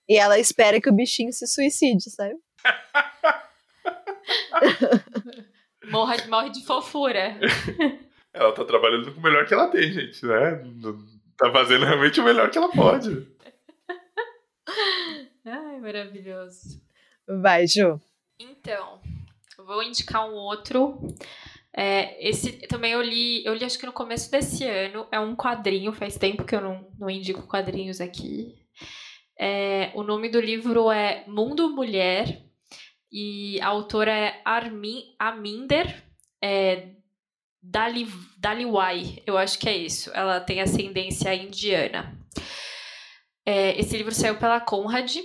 e ela espera que o bichinho se suicide, sabe? morre, morre de fofura. Ela tá trabalhando com o melhor que ela tem, gente, né? Tá fazendo realmente o melhor que ela pode. Ai, maravilhoso. Vai, Ju. Então, vou indicar um outro. É, esse também eu li, eu li acho que no começo desse ano. É um quadrinho, faz tempo que eu não, não indico quadrinhos aqui. É, o nome do livro é Mundo Mulher e a autora é Armin Aminder é, Dali, Daliwai, eu acho que é isso. Ela tem ascendência indiana. É, esse livro saiu pela Conrad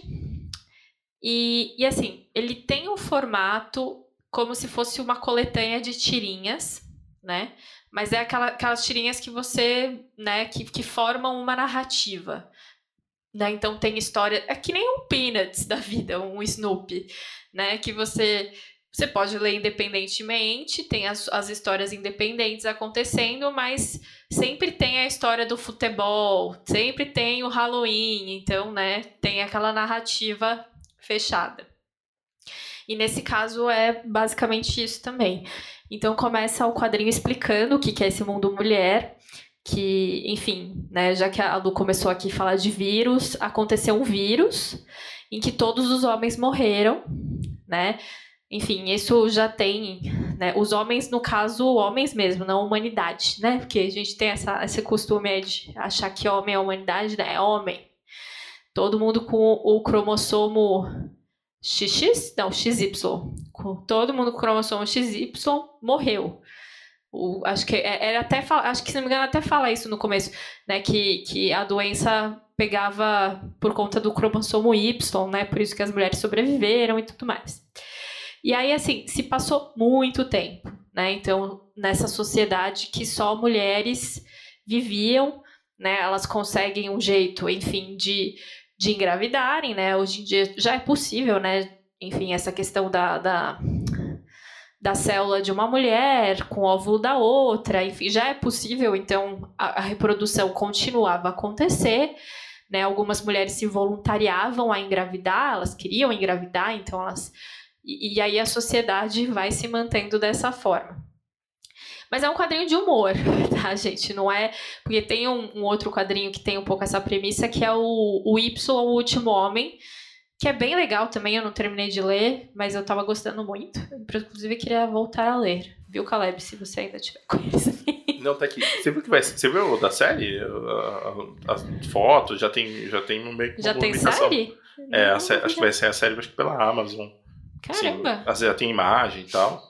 e, e assim, ele tem um formato como se fosse uma coletânea de tirinhas, né? Mas é aquela, aquelas tirinhas que você, né, que, que formam uma narrativa. Né? Então tem história. É que nem um Peanuts da vida, um Snoopy, né? Que você. Você pode ler independentemente, tem as, as histórias independentes acontecendo, mas sempre tem a história do futebol, sempre tem o Halloween, então, né, tem aquela narrativa fechada. E nesse caso é basicamente isso também. Então começa o quadrinho explicando o que é esse mundo mulher, que, enfim, né, já que a Lu começou aqui a falar de vírus, aconteceu um vírus em que todos os homens morreram, né? Enfim, isso já tem, né? Os homens, no caso, homens mesmo, não humanidade, né? Porque a gente tem essa, esse costume de achar que homem é humanidade, né? É homem. Todo mundo com o cromossomo XX, não, XY. Todo mundo com o cromossomo XY morreu. O, acho que é, era até acho que se não me engano até fala isso no começo, né, que, que a doença pegava por conta do cromossomo Y, né, por isso que as mulheres sobreviveram e tudo mais. E aí assim, se passou muito tempo, né? Então, nessa sociedade que só mulheres viviam, né, elas conseguem um jeito, enfim, de de engravidarem, né? Hoje em dia já é possível, né? Enfim, essa questão da, da da célula de uma mulher com o óvulo da outra, enfim, já é possível, então a, a reprodução continuava a acontecer, né? Algumas mulheres se voluntariavam a engravidar, elas queriam engravidar, então elas. E, e aí a sociedade vai se mantendo dessa forma. Mas é um quadrinho de humor, tá, gente? Não é. Porque tem um, um outro quadrinho que tem um pouco essa premissa, que é o, o Y, o Último Homem, que é bem legal também, eu não terminei de ler, mas eu tava gostando muito. Inclusive, queria voltar a ler. Viu, Caleb, se você ainda tiver com eles. Não, tá aqui. Você viu que vai Você viu da série? As fotos, já tem, já tem meio Já tem série? É, série, acho que vai ser a série acho que pela Amazon. Caramba! Assim, já tem imagem e tal.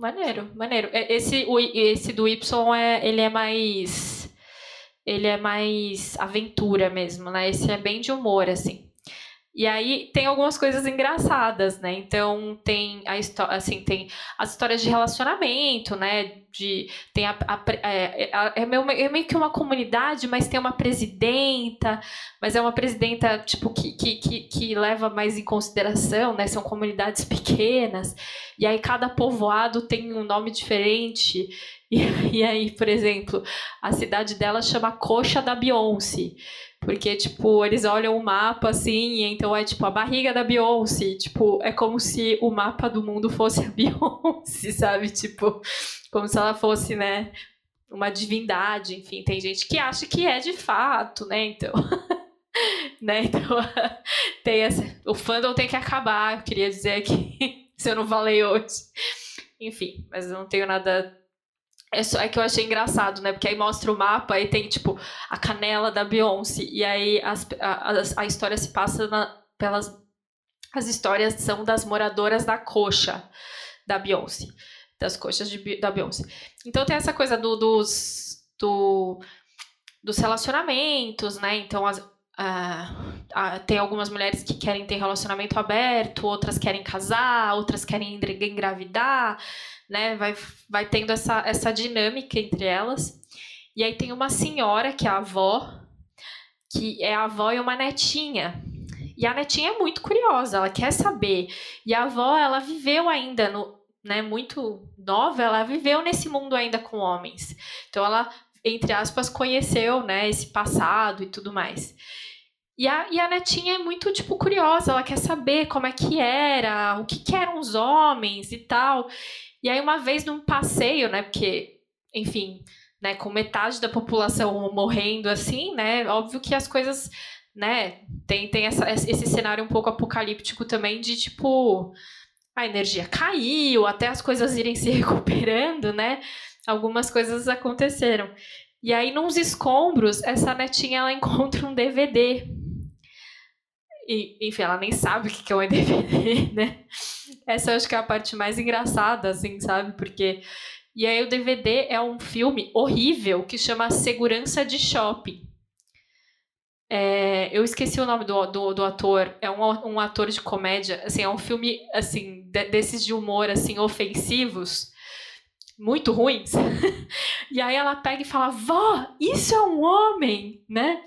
Maneiro, maneiro. É, esse, esse do Y, é, ele é mais... Ele é mais aventura mesmo, né? Esse é bem de humor, assim. E aí tem algumas coisas engraçadas, né? Então tem a história, assim, tem as histórias de relacionamento, né? De tem a, a, é, é, é, meio, é meio que uma comunidade, mas tem uma presidenta, mas é uma presidenta tipo que, que, que, que leva mais em consideração, né? São comunidades pequenas e aí cada povoado tem um nome diferente. E, e aí, por exemplo, a cidade dela chama Coxa da Beyoncé. Porque, tipo, eles olham o mapa assim, então é tipo a barriga da Beyoncé. Tipo, é como se o mapa do mundo fosse a Beyoncé, sabe? Tipo, como se ela fosse, né? Uma divindade, enfim, tem gente que acha que é de fato, né? Então. né? Então, tem essa. O fandom tem que acabar, eu queria dizer aqui, se eu não falei hoje. Enfim, mas eu não tenho nada é, só, é que eu achei engraçado, né? Porque aí mostra o mapa e tem, tipo, a canela da Beyoncé. E aí as, a, a, história se passa na, pelas. As histórias são das moradoras da coxa da Beyoncé. Das coxas de, da Beyoncé. Então tem essa coisa do, dos. Do, dos relacionamentos, né? Então as, Uh, tem algumas mulheres que querem ter relacionamento aberto, outras querem casar, outras querem engravidar, né? Vai, vai tendo essa, essa dinâmica entre elas. E aí tem uma senhora, que é a avó, que é a avó e uma netinha. E a netinha é muito curiosa, ela quer saber. E a avó, ela viveu ainda no, né, muito nova, ela viveu nesse mundo ainda com homens. Então ela, entre aspas, conheceu, né, esse passado e tudo mais. E a, e a netinha é muito, tipo, curiosa, ela quer saber como é que era, o que, que eram os homens e tal. E aí, uma vez num passeio, né, porque, enfim, né, com metade da população morrendo assim, né, óbvio que as coisas, né, tem, tem essa, esse cenário um pouco apocalíptico também de, tipo, a energia caiu, até as coisas irem se recuperando, né, algumas coisas aconteceram. E aí, nos escombros, essa netinha, ela encontra um DVD e, enfim, ela nem sabe o que é um DVD, né? Essa eu acho que é a parte mais engraçada, assim, sabe? Porque. E aí o DVD é um filme horrível que chama Segurança de Shopping. É, eu esqueci o nome do, do, do, ator. É um, um ator de comédia. Assim, é um filme assim de, desses de humor assim ofensivos, muito ruins. e aí ela pega e fala: "Vó, isso é um homem", né?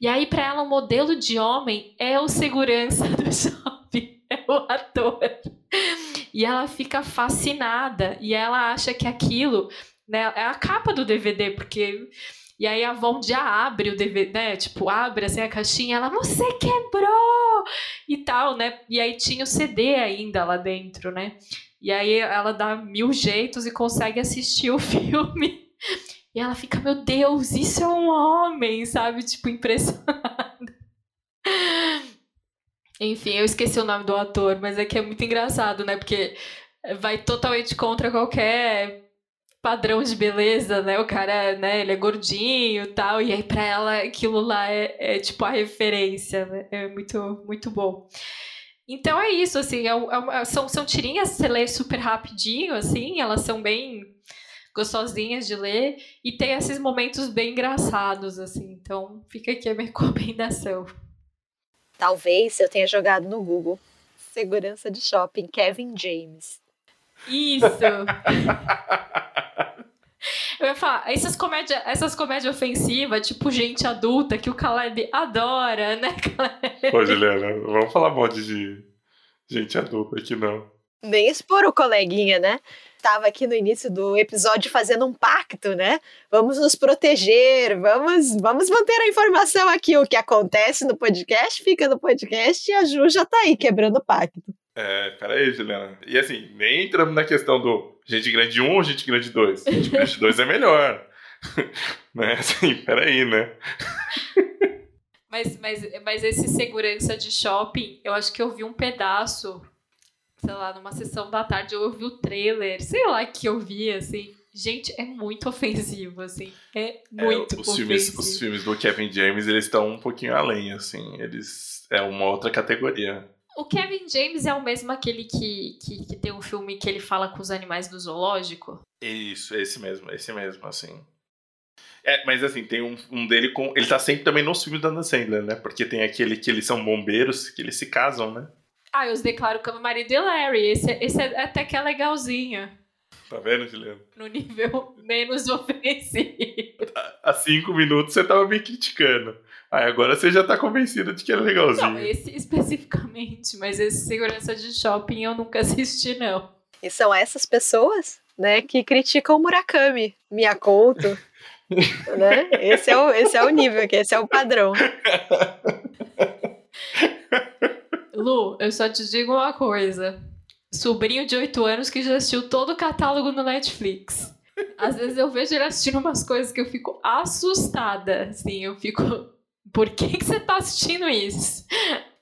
E aí, para ela, o modelo de homem é o segurança do shopping, é o ator. E ela fica fascinada e ela acha que aquilo né, é a capa do DVD, porque e aí a Von já abre o DVD, né? Tipo, abre assim a caixinha, ela, você quebrou! E tal, né? E aí tinha o CD ainda lá dentro, né? E aí ela dá mil jeitos e consegue assistir o filme. E ela fica, meu Deus, isso é um homem, sabe? Tipo, impressionada. Enfim, eu esqueci o nome do ator, mas é que é muito engraçado, né? Porque vai totalmente contra qualquer padrão de beleza, né? O cara, né, ele é gordinho e tal, e aí pra ela aquilo lá é, é tipo a referência, né? É muito, muito bom. Então é isso, assim, é, é, são, são tirinhas, você lê super rapidinho, assim, elas são bem gostosinhas de ler e tem esses momentos bem engraçados, assim. Então fica aqui a minha recomendação. Talvez eu tenha jogado no Google segurança de shopping Kevin James. Isso. Eu ia falar, essas comédias essas comédia ofensivas, tipo gente adulta, que o Caleb adora, né, Caleb? Pô, Juliana, vamos falar mal de gente adulta aqui, não. Nem expor o coleguinha, né? Estava aqui no início do episódio fazendo um pacto, né? Vamos nos proteger, vamos, vamos manter a informação aqui. O que acontece no podcast fica no podcast e a Ju já tá aí quebrando o pacto. É, peraí, Juliana. E assim, nem entramos na questão do gente grande 1 ou gente grande 2. Gente grande 2 é melhor. né? Assim, peraí, né? mas, mas, mas esse segurança de shopping, eu acho que eu vi um pedaço sei lá, numa sessão da tarde eu ouvi o trailer, sei lá que eu vi, assim. Gente, é muito ofensivo, assim. É muito é, os ofensivo. Filmes, os filmes do Kevin James, eles estão um pouquinho além, assim. Eles... É uma outra categoria. O Kevin James é o mesmo aquele que, que, que tem um filme que ele fala com os animais do zoológico? Isso, esse mesmo, esse mesmo, assim. É, mas assim, tem um, um, dele com. Ele tá sempre também nos filmes da Anna Sandler, né? Porque tem aquele que eles são bombeiros, que eles se casam, né? Ah, eu os declaro como marido de Larry. Esse, esse é, até que é legalzinho. Tá vendo, Juliano? No nível menos ofensivo. Há cinco minutos você tava me criticando. Aí agora você já tá convencido de que é legalzinho. Não, esse especificamente, mas esse segurança de shopping eu nunca assisti, não. E são essas pessoas, né, que criticam o Murakami, Miyakoto. né? Esse é, o, esse é o nível aqui, esse é o padrão. Lu, eu só te digo uma coisa. Sobrinho de 8 anos que já assistiu todo o catálogo no Netflix. Às vezes eu vejo ele assistindo umas coisas que eu fico assustada. Assim, eu fico. Por que, que você tá assistindo isso?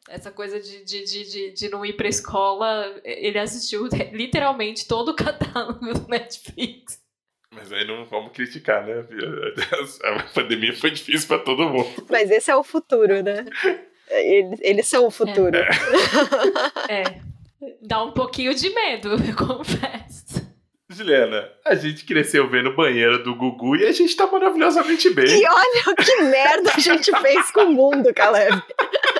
Essa coisa de, de, de, de, de não ir pra escola, ele assistiu literalmente todo o catálogo do Netflix. Mas aí não vamos criticar, né? A pandemia foi difícil para todo mundo. Mas esse é o futuro, né? Eles, eles são o futuro. É. é. Dá um pouquinho de medo, eu confesso. Juliana, a gente cresceu vendo banheiro do Gugu e a gente tá maravilhosamente bem. E olha que merda a gente fez com o mundo, Caleb.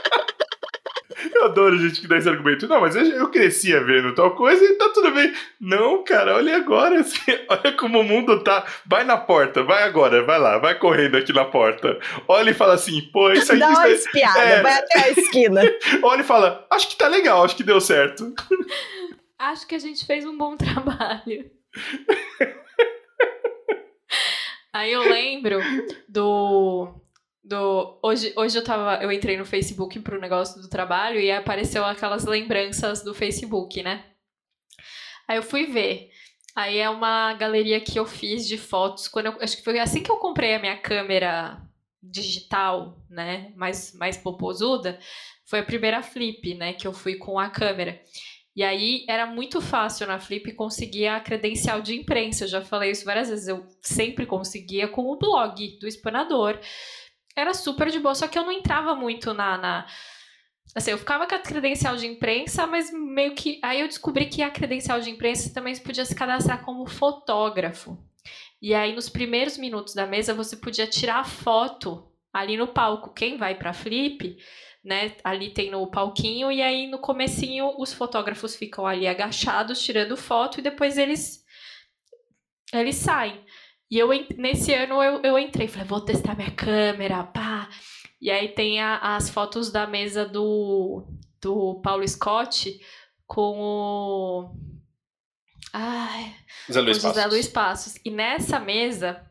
Eu adoro gente que dá esse argumento. Não, mas eu, crescia vendo tal coisa e tá tudo bem. Não, cara, olha agora. Assim, olha como o mundo tá. Vai na porta, vai agora, vai lá, vai correndo aqui na porta. Olha e fala assim, pô, isso aí. Dá uma espiada, é... vai até a esquina. olha e fala, acho que tá legal, acho que deu certo. Acho que a gente fez um bom trabalho. Aí eu lembro do do hoje, hoje eu tava eu entrei no Facebook pro negócio do trabalho e apareceu aquelas lembranças do Facebook, né? Aí eu fui ver. Aí é uma galeria que eu fiz de fotos quando eu, acho que foi assim que eu comprei a minha câmera digital, né, mais mais popozuda, foi a primeira flip, né, que eu fui com a câmera. E aí era muito fácil na Flip conseguir a credencial de imprensa. Eu já falei isso várias vezes. Eu sempre conseguia com o blog do Expanador era super de boa, só que eu não entrava muito na, na. Assim, eu ficava com a credencial de imprensa, mas meio que. Aí eu descobri que a credencial de imprensa também podia se cadastrar como fotógrafo. E aí, nos primeiros minutos da mesa, você podia tirar foto ali no palco. Quem vai pra Flip, né? Ali tem no palquinho, e aí no comecinho os fotógrafos ficam ali agachados, tirando foto, e depois eles. Eles saem. E eu, nesse ano, eu, eu entrei, falei, vou testar minha câmera, pá. E aí tem a, as fotos da mesa do, do Paulo Scott com o. Ai, José Luiz, José Passos. Luiz Passos. E nessa mesa,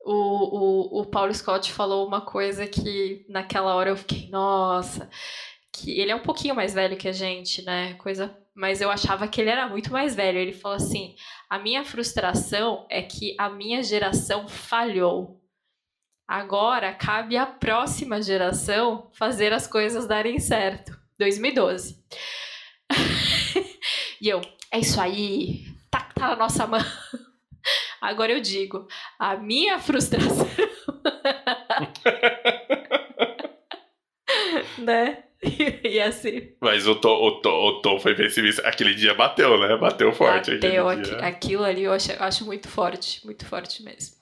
o, o, o Paulo Scott falou uma coisa que naquela hora eu fiquei, nossa, que ele é um pouquinho mais velho que a gente, né? Coisa, mas eu achava que ele era muito mais velho. Ele falou assim: "A minha frustração é que a minha geração falhou. Agora cabe à próxima geração fazer as coisas darem certo." 2012. e eu, é isso aí, tá, tá na nossa mão. Agora eu digo, a minha frustração. né? E, assim. Mas o Tom, o, Tom, o Tom foi pessimista. Aquele dia bateu, né? Bateu forte. Bateu. Aqui, aquilo ali eu acho, acho muito forte. Muito forte mesmo.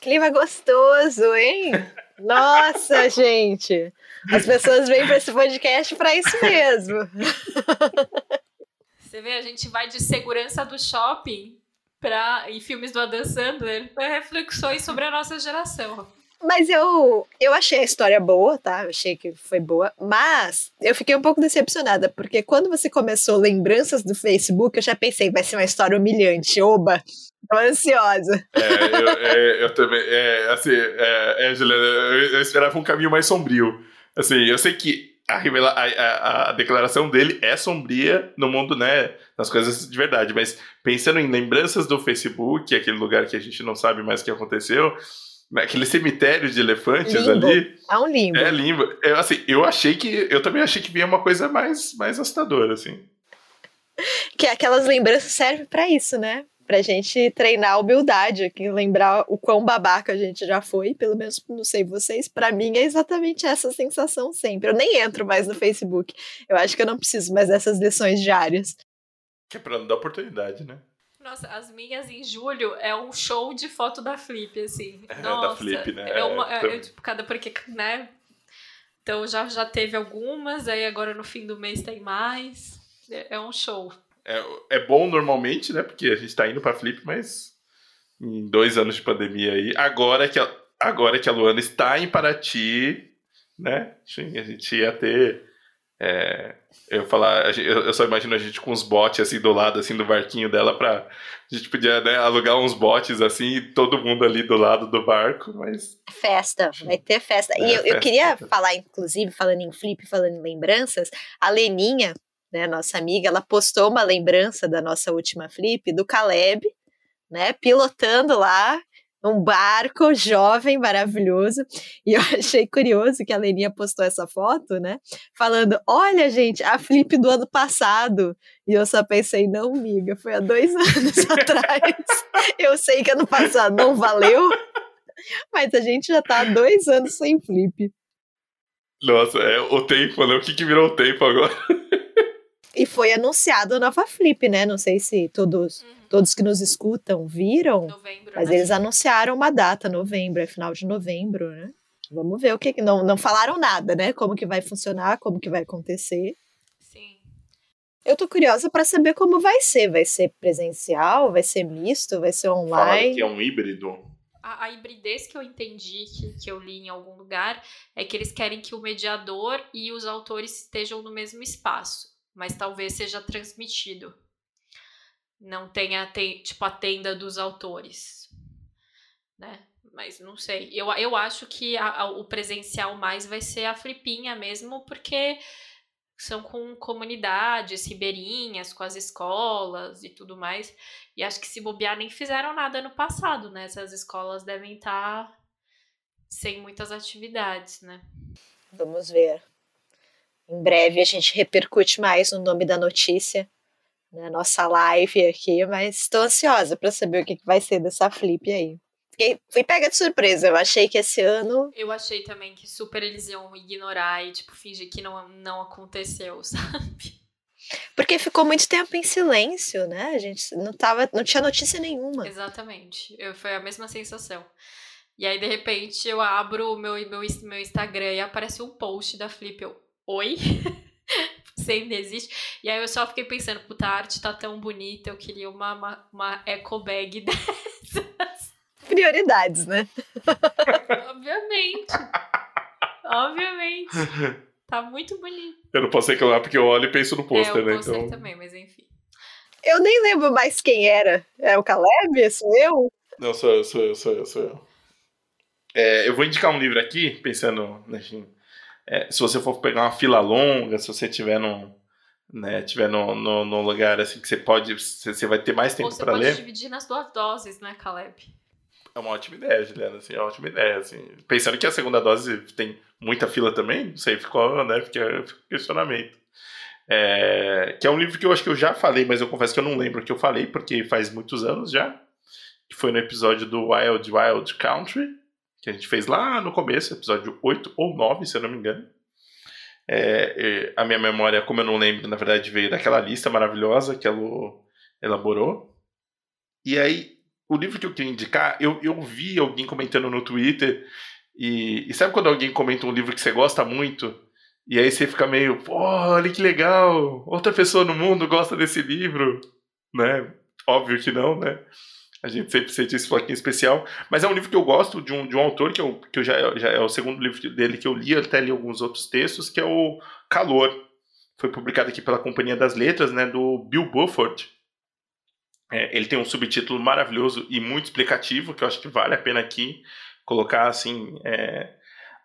Clima gostoso, hein? Nossa, gente. As pessoas vêm para esse podcast para isso mesmo. Você vê, a gente vai de segurança do shopping para e filmes do Adam Sandler para reflexões sobre a nossa geração. Mas eu, eu achei a história boa, tá? Eu achei que foi boa. Mas eu fiquei um pouco decepcionada, porque quando você começou Lembranças do Facebook, eu já pensei, vai ser uma história humilhante. Oba! Tô ansiosa. É, eu, é, eu também. É, assim, é, é, eu, eu esperava um caminho mais sombrio. Assim, eu sei que a, a, a, declaração dele é sombria no mundo, né, nas coisas de verdade, mas pensando em lembranças do Facebook, aquele lugar que a gente não sabe mais o que aconteceu, aquele cemitério de elefantes limbo. ali. É um limbo. É limbo. Eu, assim, eu achei que, eu também achei que vinha uma coisa mais, mais assustadora, assim. Que aquelas lembranças servem para isso, né? pra gente treinar a humildade aqui, lembrar o quão babaca a gente já foi, pelo menos não sei vocês, para mim é exatamente essa sensação sempre. Eu nem entro mais no Facebook. Eu acho que eu não preciso mais dessas lições diárias. Que é pra não dar oportunidade, né? Nossa, as minhas em julho é um show de foto da Flip, assim. É, Nossa, da Flip, né? É uma, é, é, tipo, cada porque, né? Então já, já teve algumas, aí agora no fim do mês tem mais. É, é um show. É, é bom normalmente, né? Porque a gente tá indo pra Flip, mas em dois anos de pandemia aí, agora que a, agora que a Luana está em Paraty, né? A gente ia ter. É, eu falar, eu só imagino a gente com os botes assim do lado assim do barquinho dela para a gente podia né, alugar uns botes assim, todo mundo ali do lado do barco, mas festa, vai ter festa. É, e eu, festa. eu queria falar inclusive falando em flip, falando em lembranças, a Leninha né, nossa amiga, ela postou uma lembrança da nossa última flip do Caleb, né, pilotando lá um barco jovem, maravilhoso. E eu achei curioso que a Leninha postou essa foto, né? Falando: olha, gente, a flip do ano passado. E eu só pensei: não, amiga, foi há dois anos atrás. Eu sei que ano passado não valeu, mas a gente já tá há dois anos sem flip. Nossa, é o tempo, né? O que, que virou o tempo agora? E foi anunciado a nova Flip, né? Não sei se todos, uhum. todos que nos escutam viram, novembro, mas né? eles anunciaram uma data, novembro, é final de novembro, né? Vamos ver o que não não falaram nada, né? Como que vai funcionar, como que vai acontecer. Sim. Eu tô curiosa para saber como vai ser. Vai ser presencial? Vai ser misto? Vai ser online? Falaram que é um híbrido. A, a, hibridez que eu entendi, que, que eu li em algum lugar, é que eles querem que o mediador e os autores estejam no mesmo espaço mas talvez seja transmitido. Não tenha, tem, tipo, a tenda dos autores, né? Mas não sei. Eu, eu acho que a, a, o presencial mais vai ser a flipinha mesmo, porque são com comunidades ribeirinhas, com as escolas e tudo mais. E acho que se bobear nem fizeram nada no passado, né? Essas escolas devem estar tá sem muitas atividades, né? Vamos ver. Em breve a gente repercute mais no nome da notícia na nossa live aqui, mas estou ansiosa para saber o que, vai ser dessa flip aí. Fiquei, fui pega de surpresa. Eu achei que esse ano. Eu achei também que super eles iam ignorar e, tipo, fingir que não, não aconteceu, sabe? Porque ficou muito tempo em silêncio, né? A gente não, tava, não tinha notícia nenhuma. Exatamente. Eu, foi a mesma sensação. E aí, de repente, eu abro o meu, meu, meu Instagram e aparece um post da Flip. Eu, oi? Você ainda existe? E aí eu só fiquei pensando, puta, a arte tá tão bonita, eu queria uma, uma, uma eco bag dessas. Prioridades, né? Obviamente. Obviamente. Tá muito bonito. Eu não posso reclamar porque eu olho e penso no pôster, é, né? Eu então... também, mas enfim. Eu nem lembro mais quem era. É o Caleb? Sou eu? Não, sou eu, sou eu, sou eu, sou eu. É, eu vou indicar um livro aqui, pensando, né, é, se você for pegar uma fila longa, se você tiver num, né, tiver no, no, no lugar assim que você pode, você vai ter mais tempo para ler. Você pode dividir nas duas doses, né, Caleb? É uma ótima ideia, Juliana, assim, é uma ótima ideia, assim. Pensando que a segunda dose tem muita fila também, não sei, ficou, né, fica questionamento. É, que é um livro que eu acho que eu já falei, mas eu confesso que eu não lembro que eu falei, porque faz muitos anos já. Que foi no episódio do Wild Wild Country, que a gente fez lá no começo, episódio 8 ou 9, se eu não me engano. É, a minha memória, como eu não lembro, na verdade veio daquela lista maravilhosa que ela elaborou. E aí, o livro que eu queria indicar, eu, eu vi alguém comentando no Twitter, e, e sabe quando alguém comenta um livro que você gosta muito, e aí você fica meio, pô, olha que legal, outra pessoa no mundo gosta desse livro, né? Óbvio que não, né? A gente sempre sente esse foquinho especial. Mas é um livro que eu gosto de um, de um autor, que, eu, que eu já, já é o segundo livro dele que eu li, até li alguns outros textos, que é o Calor. Foi publicado aqui pela Companhia das Letras, né, do Bill Bufford. É, ele tem um subtítulo maravilhoso e muito explicativo, que eu acho que vale a pena aqui colocar assim. É,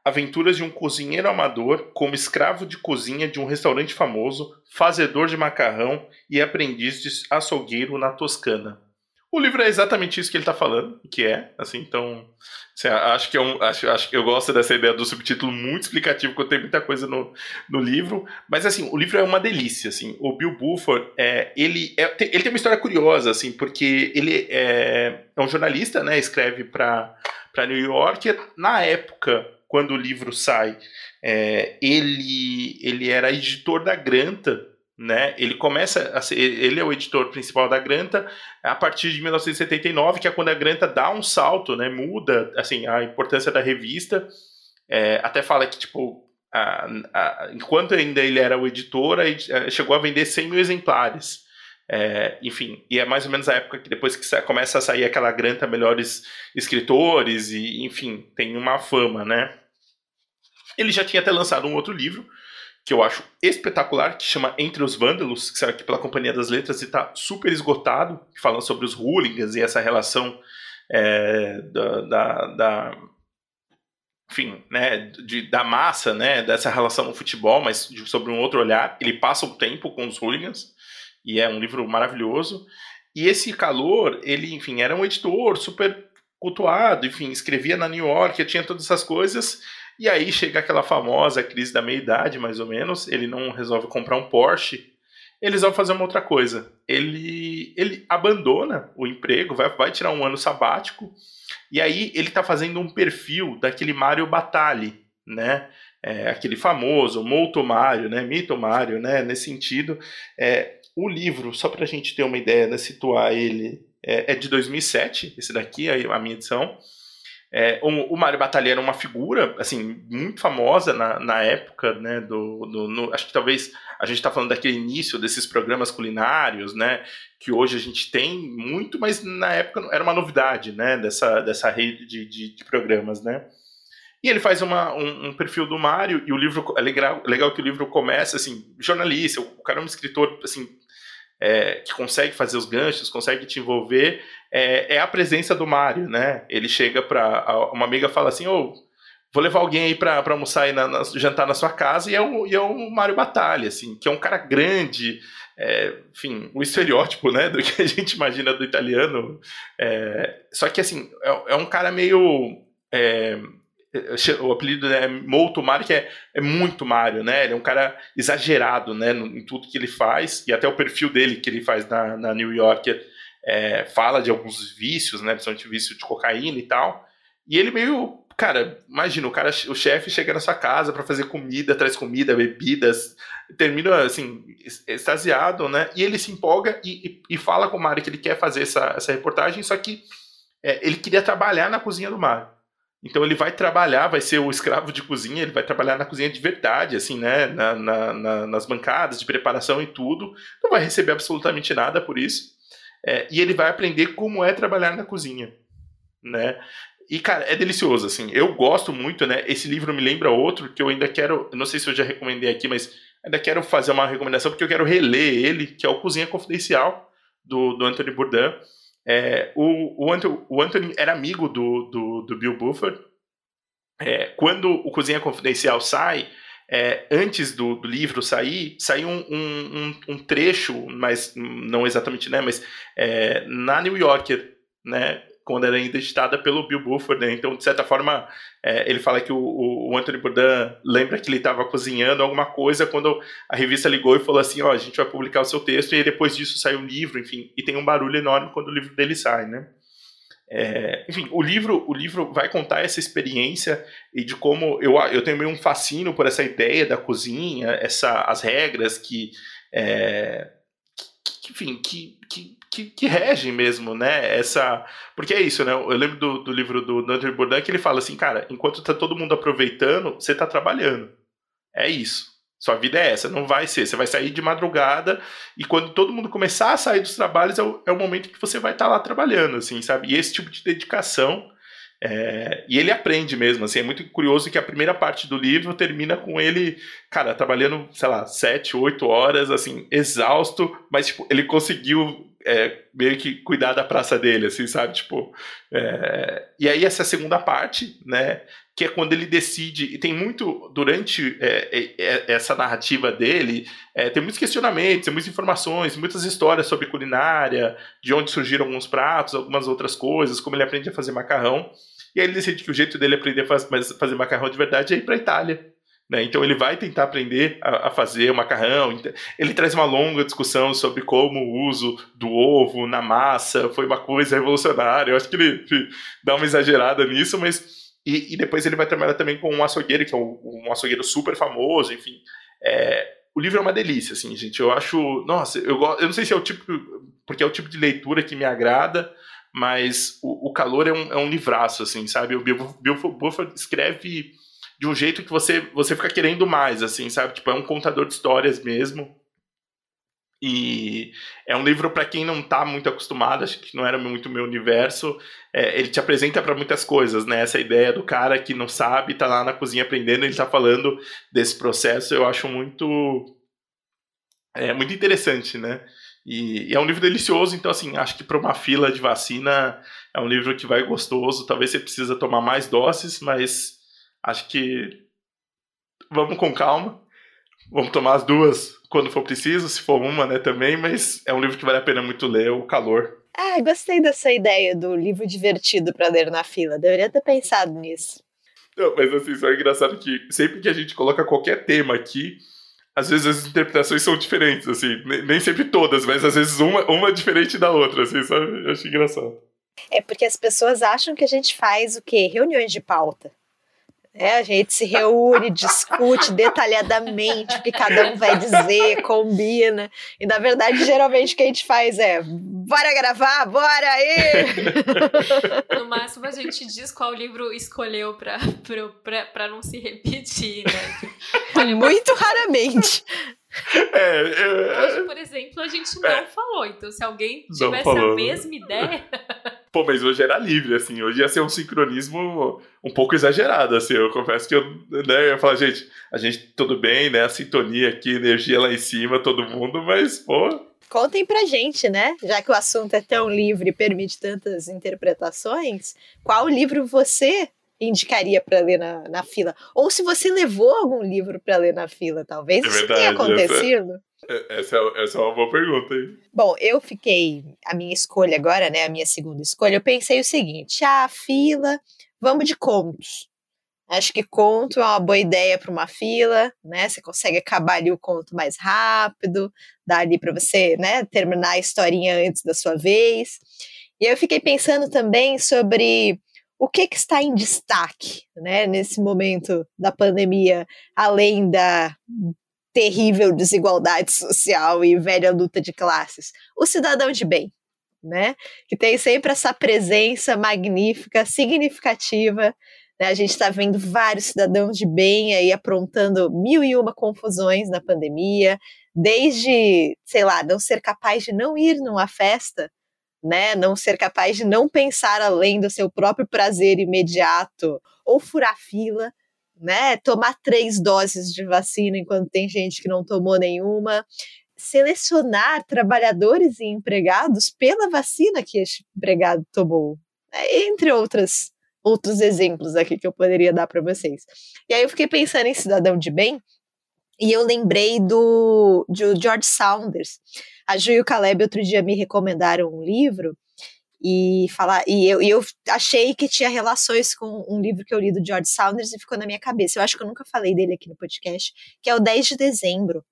Aventuras de um cozinheiro amador como escravo de cozinha de um restaurante famoso, fazedor de macarrão e aprendiz de açougueiro na Toscana. O livro é exatamente isso que ele está falando, que é, assim, então, assim, acho que é um, acho, acho que eu gosto dessa ideia do subtítulo muito explicativo, porque tem muita coisa no, no livro, mas assim, o livro é uma delícia, assim, o Bill Buford, é, ele, é, ele tem uma história curiosa, assim, porque ele é, é um jornalista, né, escreve para New York, na época, quando o livro sai, é, ele, ele era editor da Granta, né? Ele começa ser, ele é o editor principal da Granta a partir de 1979, que é quando a Granta dá um salto, né? Muda assim a importância da revista. É, até fala que tipo a, a, enquanto ainda ele era o editor, a, chegou a vender 100 mil exemplares. É, enfim, e é mais ou menos a época que depois que começa a sair aquela granta melhores escritores e, enfim, tem uma fama, né? Ele já tinha até lançado um outro livro, que eu acho espetacular, que chama Entre os Vândalos, que saiu aqui pela Companhia das Letras e está super esgotado, falando sobre os hooligans e essa relação é, da, da, da, enfim, né, de, da massa, né, dessa relação no futebol, mas de, sobre um outro olhar. Ele passa o tempo com os hooligans e é um livro maravilhoso. E esse calor, ele, enfim, era um editor super cultuado, enfim, escrevia na New York, tinha todas essas coisas e aí chega aquela famosa crise da meia-idade, mais ou menos. Ele não resolve comprar um Porsche. Eles vão fazer uma outra coisa. Ele, ele abandona o emprego, vai, vai tirar um ano sabático. E aí ele está fazendo um perfil daquele Mario Batali, né? É, aquele famoso Molto Mario, né? Mito Mario, né? Nesse sentido. É, o livro, só para a gente ter uma ideia, né? situar ele, é, é de 2007, esse daqui, a minha edição. É, o, o Mário Batalha era uma figura, assim, muito famosa na, na época, né, do, do no, acho que talvez a gente está falando daquele início desses programas culinários, né, que hoje a gente tem muito, mas na época era uma novidade, né, dessa, dessa rede de, de, de programas, né. E ele faz uma, um, um, perfil do Mário, e o livro, é legal, legal que o livro começa, assim, jornalista, o cara é um escritor, assim, é, que consegue fazer os ganchos, consegue te envolver, é, é a presença do Mário, né? Ele chega para uma amiga fala assim, oh, vou levar alguém aí para almoçar e na, na, jantar na sua casa, e é o, e é o Mário Batalha, assim, que é um cara grande, é, enfim, o estereótipo, né, do que a gente imagina do italiano. É, só que, assim, é, é um cara meio é, o apelido é Molto Mario, que é, é muito Mario, né? Ele é um cara exagerado, né? em tudo que ele faz, e até o perfil dele que ele faz na, na New York é, fala de alguns vícios, né? Principalmente vício de cocaína e tal. E ele meio. Cara, imagina, o cara, o chefe chega na sua casa para fazer comida, traz comida, bebidas, termina assim, extasiado, né? E ele se empolga e, e, e fala com o Mario que ele quer fazer essa, essa reportagem, só que é, ele queria trabalhar na cozinha do Mario. Então ele vai trabalhar, vai ser o escravo de cozinha, ele vai trabalhar na cozinha de verdade, assim, né? Na, na, na, nas bancadas de preparação e tudo. Não vai receber absolutamente nada por isso. É, e ele vai aprender como é trabalhar na cozinha, né? e, cara, é delicioso, assim. Eu gosto muito, né? Esse livro me lembra outro que eu ainda quero. Não sei se eu já recomendei aqui, mas ainda quero fazer uma recomendação porque eu quero reler ele, que é o Cozinha Confidencial, do, do Anthony Bourdain. É, o, o, Anthony, o Anthony era amigo do, do, do Bill Buffer. É, quando o Cozinha Confidencial sai, é, antes do, do, livro sair, saiu um, um, um, trecho, mas não exatamente, né? Mas é, na New Yorker, né? Quando era ainda editada pelo Bill Buffer, né? Então, de certa forma, é, ele fala que o, o, Anthony Bourdain lembra que ele estava cozinhando alguma coisa quando a revista ligou e falou assim, ó, a gente vai publicar o seu texto e depois disso sai um livro, enfim, e tem um barulho enorme quando o livro dele sai, né? É, enfim, o livro, o livro vai contar essa experiência e de como eu, eu tenho meio um fascínio por essa ideia da cozinha, essa, as regras que, é, que enfim, que, que que, que regem mesmo, né? Essa. Porque é isso, né? Eu lembro do, do livro do André Bourdain que ele fala assim, cara, enquanto tá todo mundo aproveitando, você tá trabalhando. É isso. Sua vida é essa, não vai ser. Você vai sair de madrugada e quando todo mundo começar a sair dos trabalhos é o, é o momento que você vai estar tá lá trabalhando, assim, sabe? E esse tipo de dedicação é, e ele aprende mesmo, assim, é muito curioso que a primeira parte do livro termina com ele, cara, trabalhando, sei lá, sete, oito horas, assim, exausto, mas, tipo, ele conseguiu é, meio que cuidar da praça dele, assim, sabe? Tipo, é... e aí essa segunda parte, né? Que é quando ele decide, e tem muito, durante é, é, é essa narrativa dele, é, tem muitos questionamentos, tem muitas informações, muitas histórias sobre culinária, de onde surgiram alguns pratos, algumas outras coisas, como ele aprende a fazer macarrão. E aí ele decide que o jeito dele aprender a fazer macarrão de verdade é ir para a Itália. Né? Então ele vai tentar aprender a, a, fazer o macarrão. Ele traz uma longa discussão sobre como o uso do ovo na massa foi uma coisa revolucionária. Eu acho que ele, ele dá uma exagerada nisso, mas. E, e, depois ele vai trabalhar também com um açougueiro, que é um, um açougueiro super famoso, enfim. É, o livro é uma delícia, assim, gente. Eu acho. Nossa, eu, eu não sei se é o tipo. Porque é o tipo de leitura que me agrada, mas o, o calor é um, é um livraço, assim, sabe? O Bill, Buffer escreve de um jeito que você, você fica querendo mais, assim, sabe? Tipo, é um contador de histórias mesmo. E é um livro para quem não está muito acostumado, acho que não era muito meu universo. É, ele te apresenta para muitas coisas, né? Essa ideia do cara que não sabe, está lá na cozinha aprendendo, ele está falando desse processo, eu acho muito é muito interessante, né? E, e, é um livro delicioso, então assim, acho que para uma fila de vacina é um livro que vai gostoso. Talvez você precisa tomar mais doses, mas Acho que vamos com calma. Vamos tomar as duas quando for preciso, se for uma, né, também, mas é um livro que vale a pena muito ler, o calor. Ah, gostei dessa ideia do livro divertido para ler na fila. Deveria ter pensado nisso. Não, mas assim, só é engraçado que sempre que a gente coloca qualquer tema aqui, às vezes as interpretações são diferentes, assim, nem sempre todas, mas às vezes uma, uma é diferente da outra, assim, sabe? Eu acho engraçado. É porque as pessoas acham que a gente faz o quê? Reuniões de pauta. É, a gente se reúne, discute detalhadamente o que cada um vai dizer, combina. E na verdade, geralmente o que a gente faz é: bora gravar, bora aí! No máximo a gente diz qual livro escolheu pra, pra, pra, pra não se repetir, né? Muito raramente. É, é, Hoje, por exemplo, a gente não é, falou. Então, se alguém tivesse a mesma ideia. Pô, mas hoje era livre, assim. Hoje ia ser um sincronismo um pouco exagerado, assim. Eu confesso que eu, né, eu ia falar, gente, a gente, tudo bem, né? A sintonia aqui, energia lá em cima, todo mundo, mas, pô. Contem pra gente, né? Já que o assunto é tão livre e permite tantas interpretações, qual livro você indicaria para ler na, na fila? Ou se você levou algum livro para ler na fila, talvez é isso tenha acontecido. Essa, essa, é, essa é uma boa pergunta, hein? Bom, eu fiquei. A minha escolha agora, né? A minha segunda escolha, eu pensei o seguinte: ah, fila, vamos de contos. Acho que conto é uma boa ideia para uma fila, né? Você consegue acabar ali o conto mais rápido, dá ali para você, né, terminar a historinha antes da sua vez. E eu fiquei pensando também sobre o que, que está em destaque né, nesse momento da pandemia, além da terrível desigualdade social e velha luta de classes? O cidadão de bem, né? Que tem sempre essa presença magnífica, significativa. Né? A gente está vendo vários cidadãos de bem aí aprontando mil e uma confusões na pandemia, desde, sei lá, não ser capaz de não ir numa festa né? Não ser capaz de não pensar além do seu próprio prazer imediato, ou furar fila, né? Tomar três doses de vacina enquanto tem gente que não tomou nenhuma. Selecionar trabalhadores e empregados pela vacina que este empregado tomou, né? entre outras outros exemplos aqui que eu poderia dar para vocês. E aí eu fiquei pensando em cidadão de bem e eu lembrei do de George Saunders. A Ju e o Caleb outro dia me recomendaram um livro e falar e eu, e eu achei que tinha relações com um livro que eu li do George Saunders e ficou na minha cabeça. Eu acho que eu nunca falei dele aqui no podcast, que é o 10 de dezembro.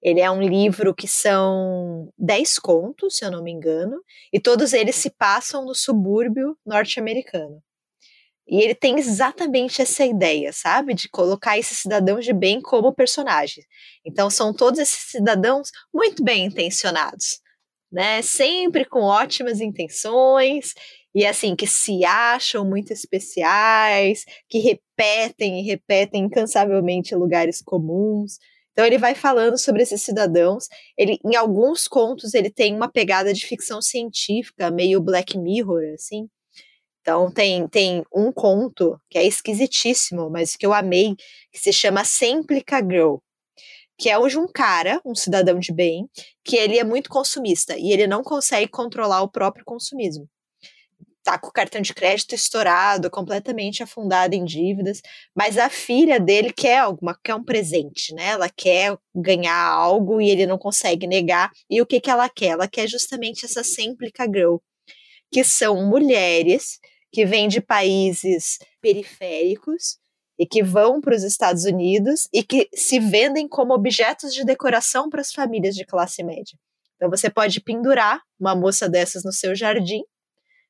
Ele é um livro que são 10 contos, se eu não me engano, e todos eles se passam no subúrbio norte-americano. E ele tem exatamente essa ideia, sabe? De colocar esses cidadãos de bem como personagens. Então, são todos esses cidadãos muito bem intencionados, né? Sempre com ótimas intenções e assim que se acham muito especiais, que repetem e repetem incansavelmente lugares comuns. Então ele vai falando sobre esses cidadãos. Ele, em alguns contos, ele tem uma pegada de ficção científica, meio Black Mirror, assim. Então tem, tem um conto que é esquisitíssimo, mas que eu amei, que se chama Semplica Girl, que é hoje um cara, um cidadão de bem, que ele é muito consumista e ele não consegue controlar o próprio consumismo. Tá com o cartão de crédito estourado, completamente afundado em dívidas, mas a filha dele quer alguma, quer um presente, né? Ela quer ganhar algo e ele não consegue negar. E o que que ela quer? Ela quer justamente essa Semplica Girl, que são mulheres que vêm de países periféricos e que vão para os Estados Unidos e que se vendem como objetos de decoração para as famílias de classe média. Então você pode pendurar uma moça dessas no seu jardim,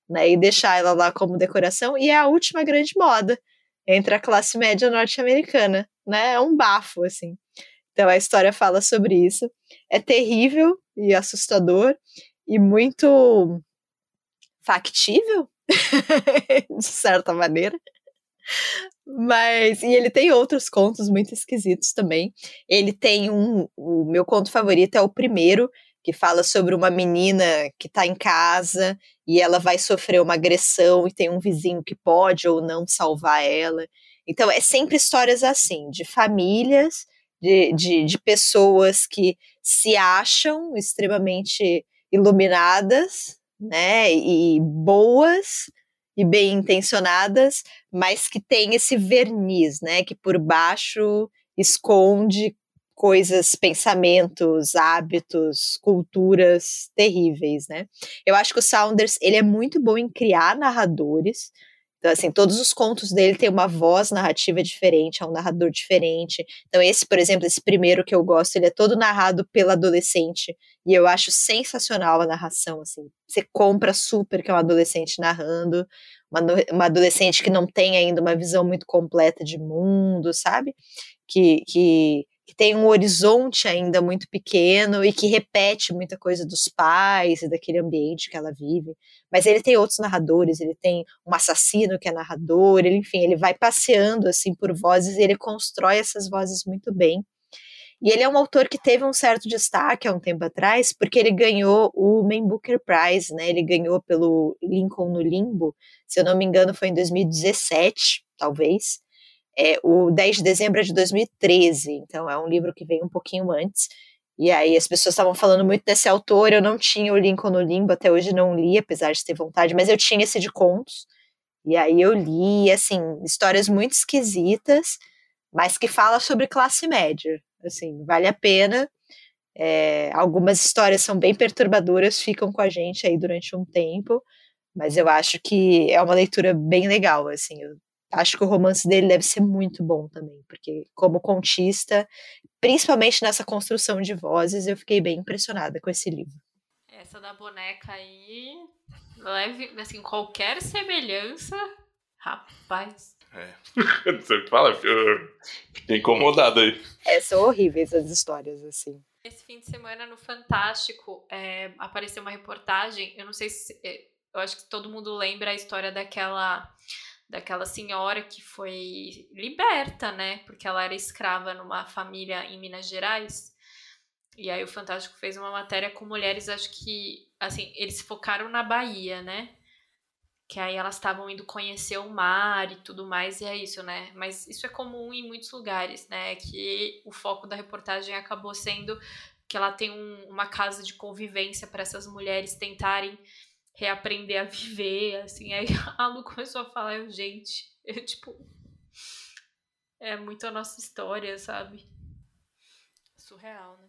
né, e deixar ela lá como decoração e é a última grande moda entre a classe média norte-americana, né? É um bafo assim. Então a história fala sobre isso. É terrível e assustador e muito factível, de certa maneira. Mas, e ele tem outros contos muito esquisitos também. Ele tem um, o meu conto favorito é o primeiro, que fala sobre uma menina que está em casa e ela vai sofrer uma agressão e tem um vizinho que pode ou não salvar ela. Então, é sempre histórias assim, de famílias, de, de, de pessoas que se acham extremamente iluminadas, né, e boas, e bem intencionadas, mas que tem esse verniz, né, que por baixo esconde coisas, pensamentos, hábitos, culturas terríveis, né? Eu acho que o Saunders, ele é muito bom em criar narradores, então, assim, todos os contos dele têm uma voz narrativa diferente, é um narrador diferente. Então, esse, por exemplo, esse primeiro que eu gosto, ele é todo narrado pela adolescente. E eu acho sensacional a narração, assim. Você compra super que é um adolescente narrando, uma, uma adolescente que não tem ainda uma visão muito completa de mundo, sabe? Que, que que tem um horizonte ainda muito pequeno e que repete muita coisa dos pais e daquele ambiente que ela vive. Mas ele tem outros narradores, ele tem um assassino que é narrador, ele, enfim, ele vai passeando assim por vozes e ele constrói essas vozes muito bem. E ele é um autor que teve um certo destaque há um tempo atrás, porque ele ganhou o Man Booker Prize, né? Ele ganhou pelo Lincoln no Limbo, se eu não me engano, foi em 2017, talvez. É, o 10 de dezembro é de 2013, então é um livro que veio um pouquinho antes. E aí as pessoas estavam falando muito desse autor, eu não tinha o Lincoln no Limbo, até hoje não li, apesar de ter vontade, mas eu tinha esse de contos. E aí eu li, assim, histórias muito esquisitas, mas que fala sobre classe média. Assim, vale a pena. É, algumas histórias são bem perturbadoras, ficam com a gente aí durante um tempo, mas eu acho que é uma leitura bem legal, assim, eu acho que o romance dele deve ser muito bom também, porque como contista, principalmente nessa construção de vozes, eu fiquei bem impressionada com esse livro. Essa da boneca aí, leve, assim, qualquer semelhança, rapaz. É. Você fala, eu fiquei incomodado aí. É, são horríveis as histórias, assim. Esse fim de semana no Fantástico é, apareceu uma reportagem, eu não sei se. É, eu acho que todo mundo lembra a história daquela daquela senhora que foi liberta, né? Porque ela era escrava numa família em Minas Gerais. E aí o Fantástico fez uma matéria com mulheres, acho que, assim, eles focaram na Bahia, né? Que aí elas estavam indo conhecer o mar e tudo mais, e é isso, né? Mas isso é comum em muitos lugares, né? Que o foco da reportagem acabou sendo que ela tem um, uma casa de convivência para essas mulheres tentarem reaprender a viver, assim. Aí a Lu começou a falar, eu, gente, eu, tipo, é muito a nossa história, sabe? Surreal, né?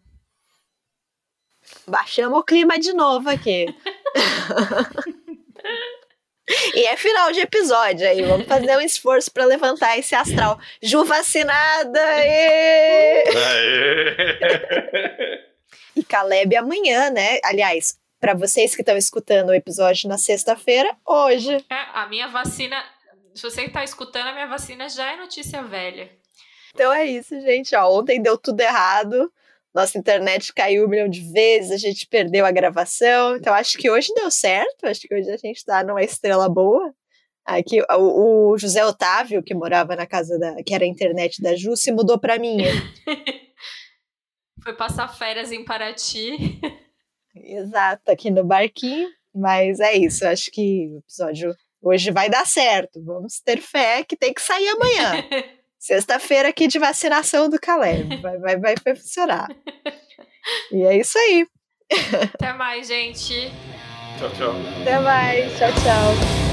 Baixamos o clima de novo aqui. E é final de episódio aí, vamos fazer um esforço para levantar esse astral. Ju vacinada! Aê! Aê! e Caleb amanhã, né? Aliás, para vocês que estão escutando o episódio na sexta-feira, hoje. É, a minha vacina, se você está escutando, a minha vacina já é notícia velha. Então é isso, gente. Ó, ontem deu tudo errado nossa internet caiu um milhão de vezes, a gente perdeu a gravação. Então acho que hoje deu certo, acho que hoje a gente está numa estrela boa. Aqui o, o, José Otávio, que morava na casa da, que era a internet da Ju, se mudou para minha. Foi passar férias em Paraty. Exato, aqui no barquinho. Mas é isso, acho que o episódio hoje vai dar certo. Vamos ter fé que tem que sair amanhã. Sexta-feira aqui de vacinação do Caleb. Vai, vai, vai funcionar. E é isso aí. Até mais, gente. Tchau, tchau. Até mais. Tchau, tchau.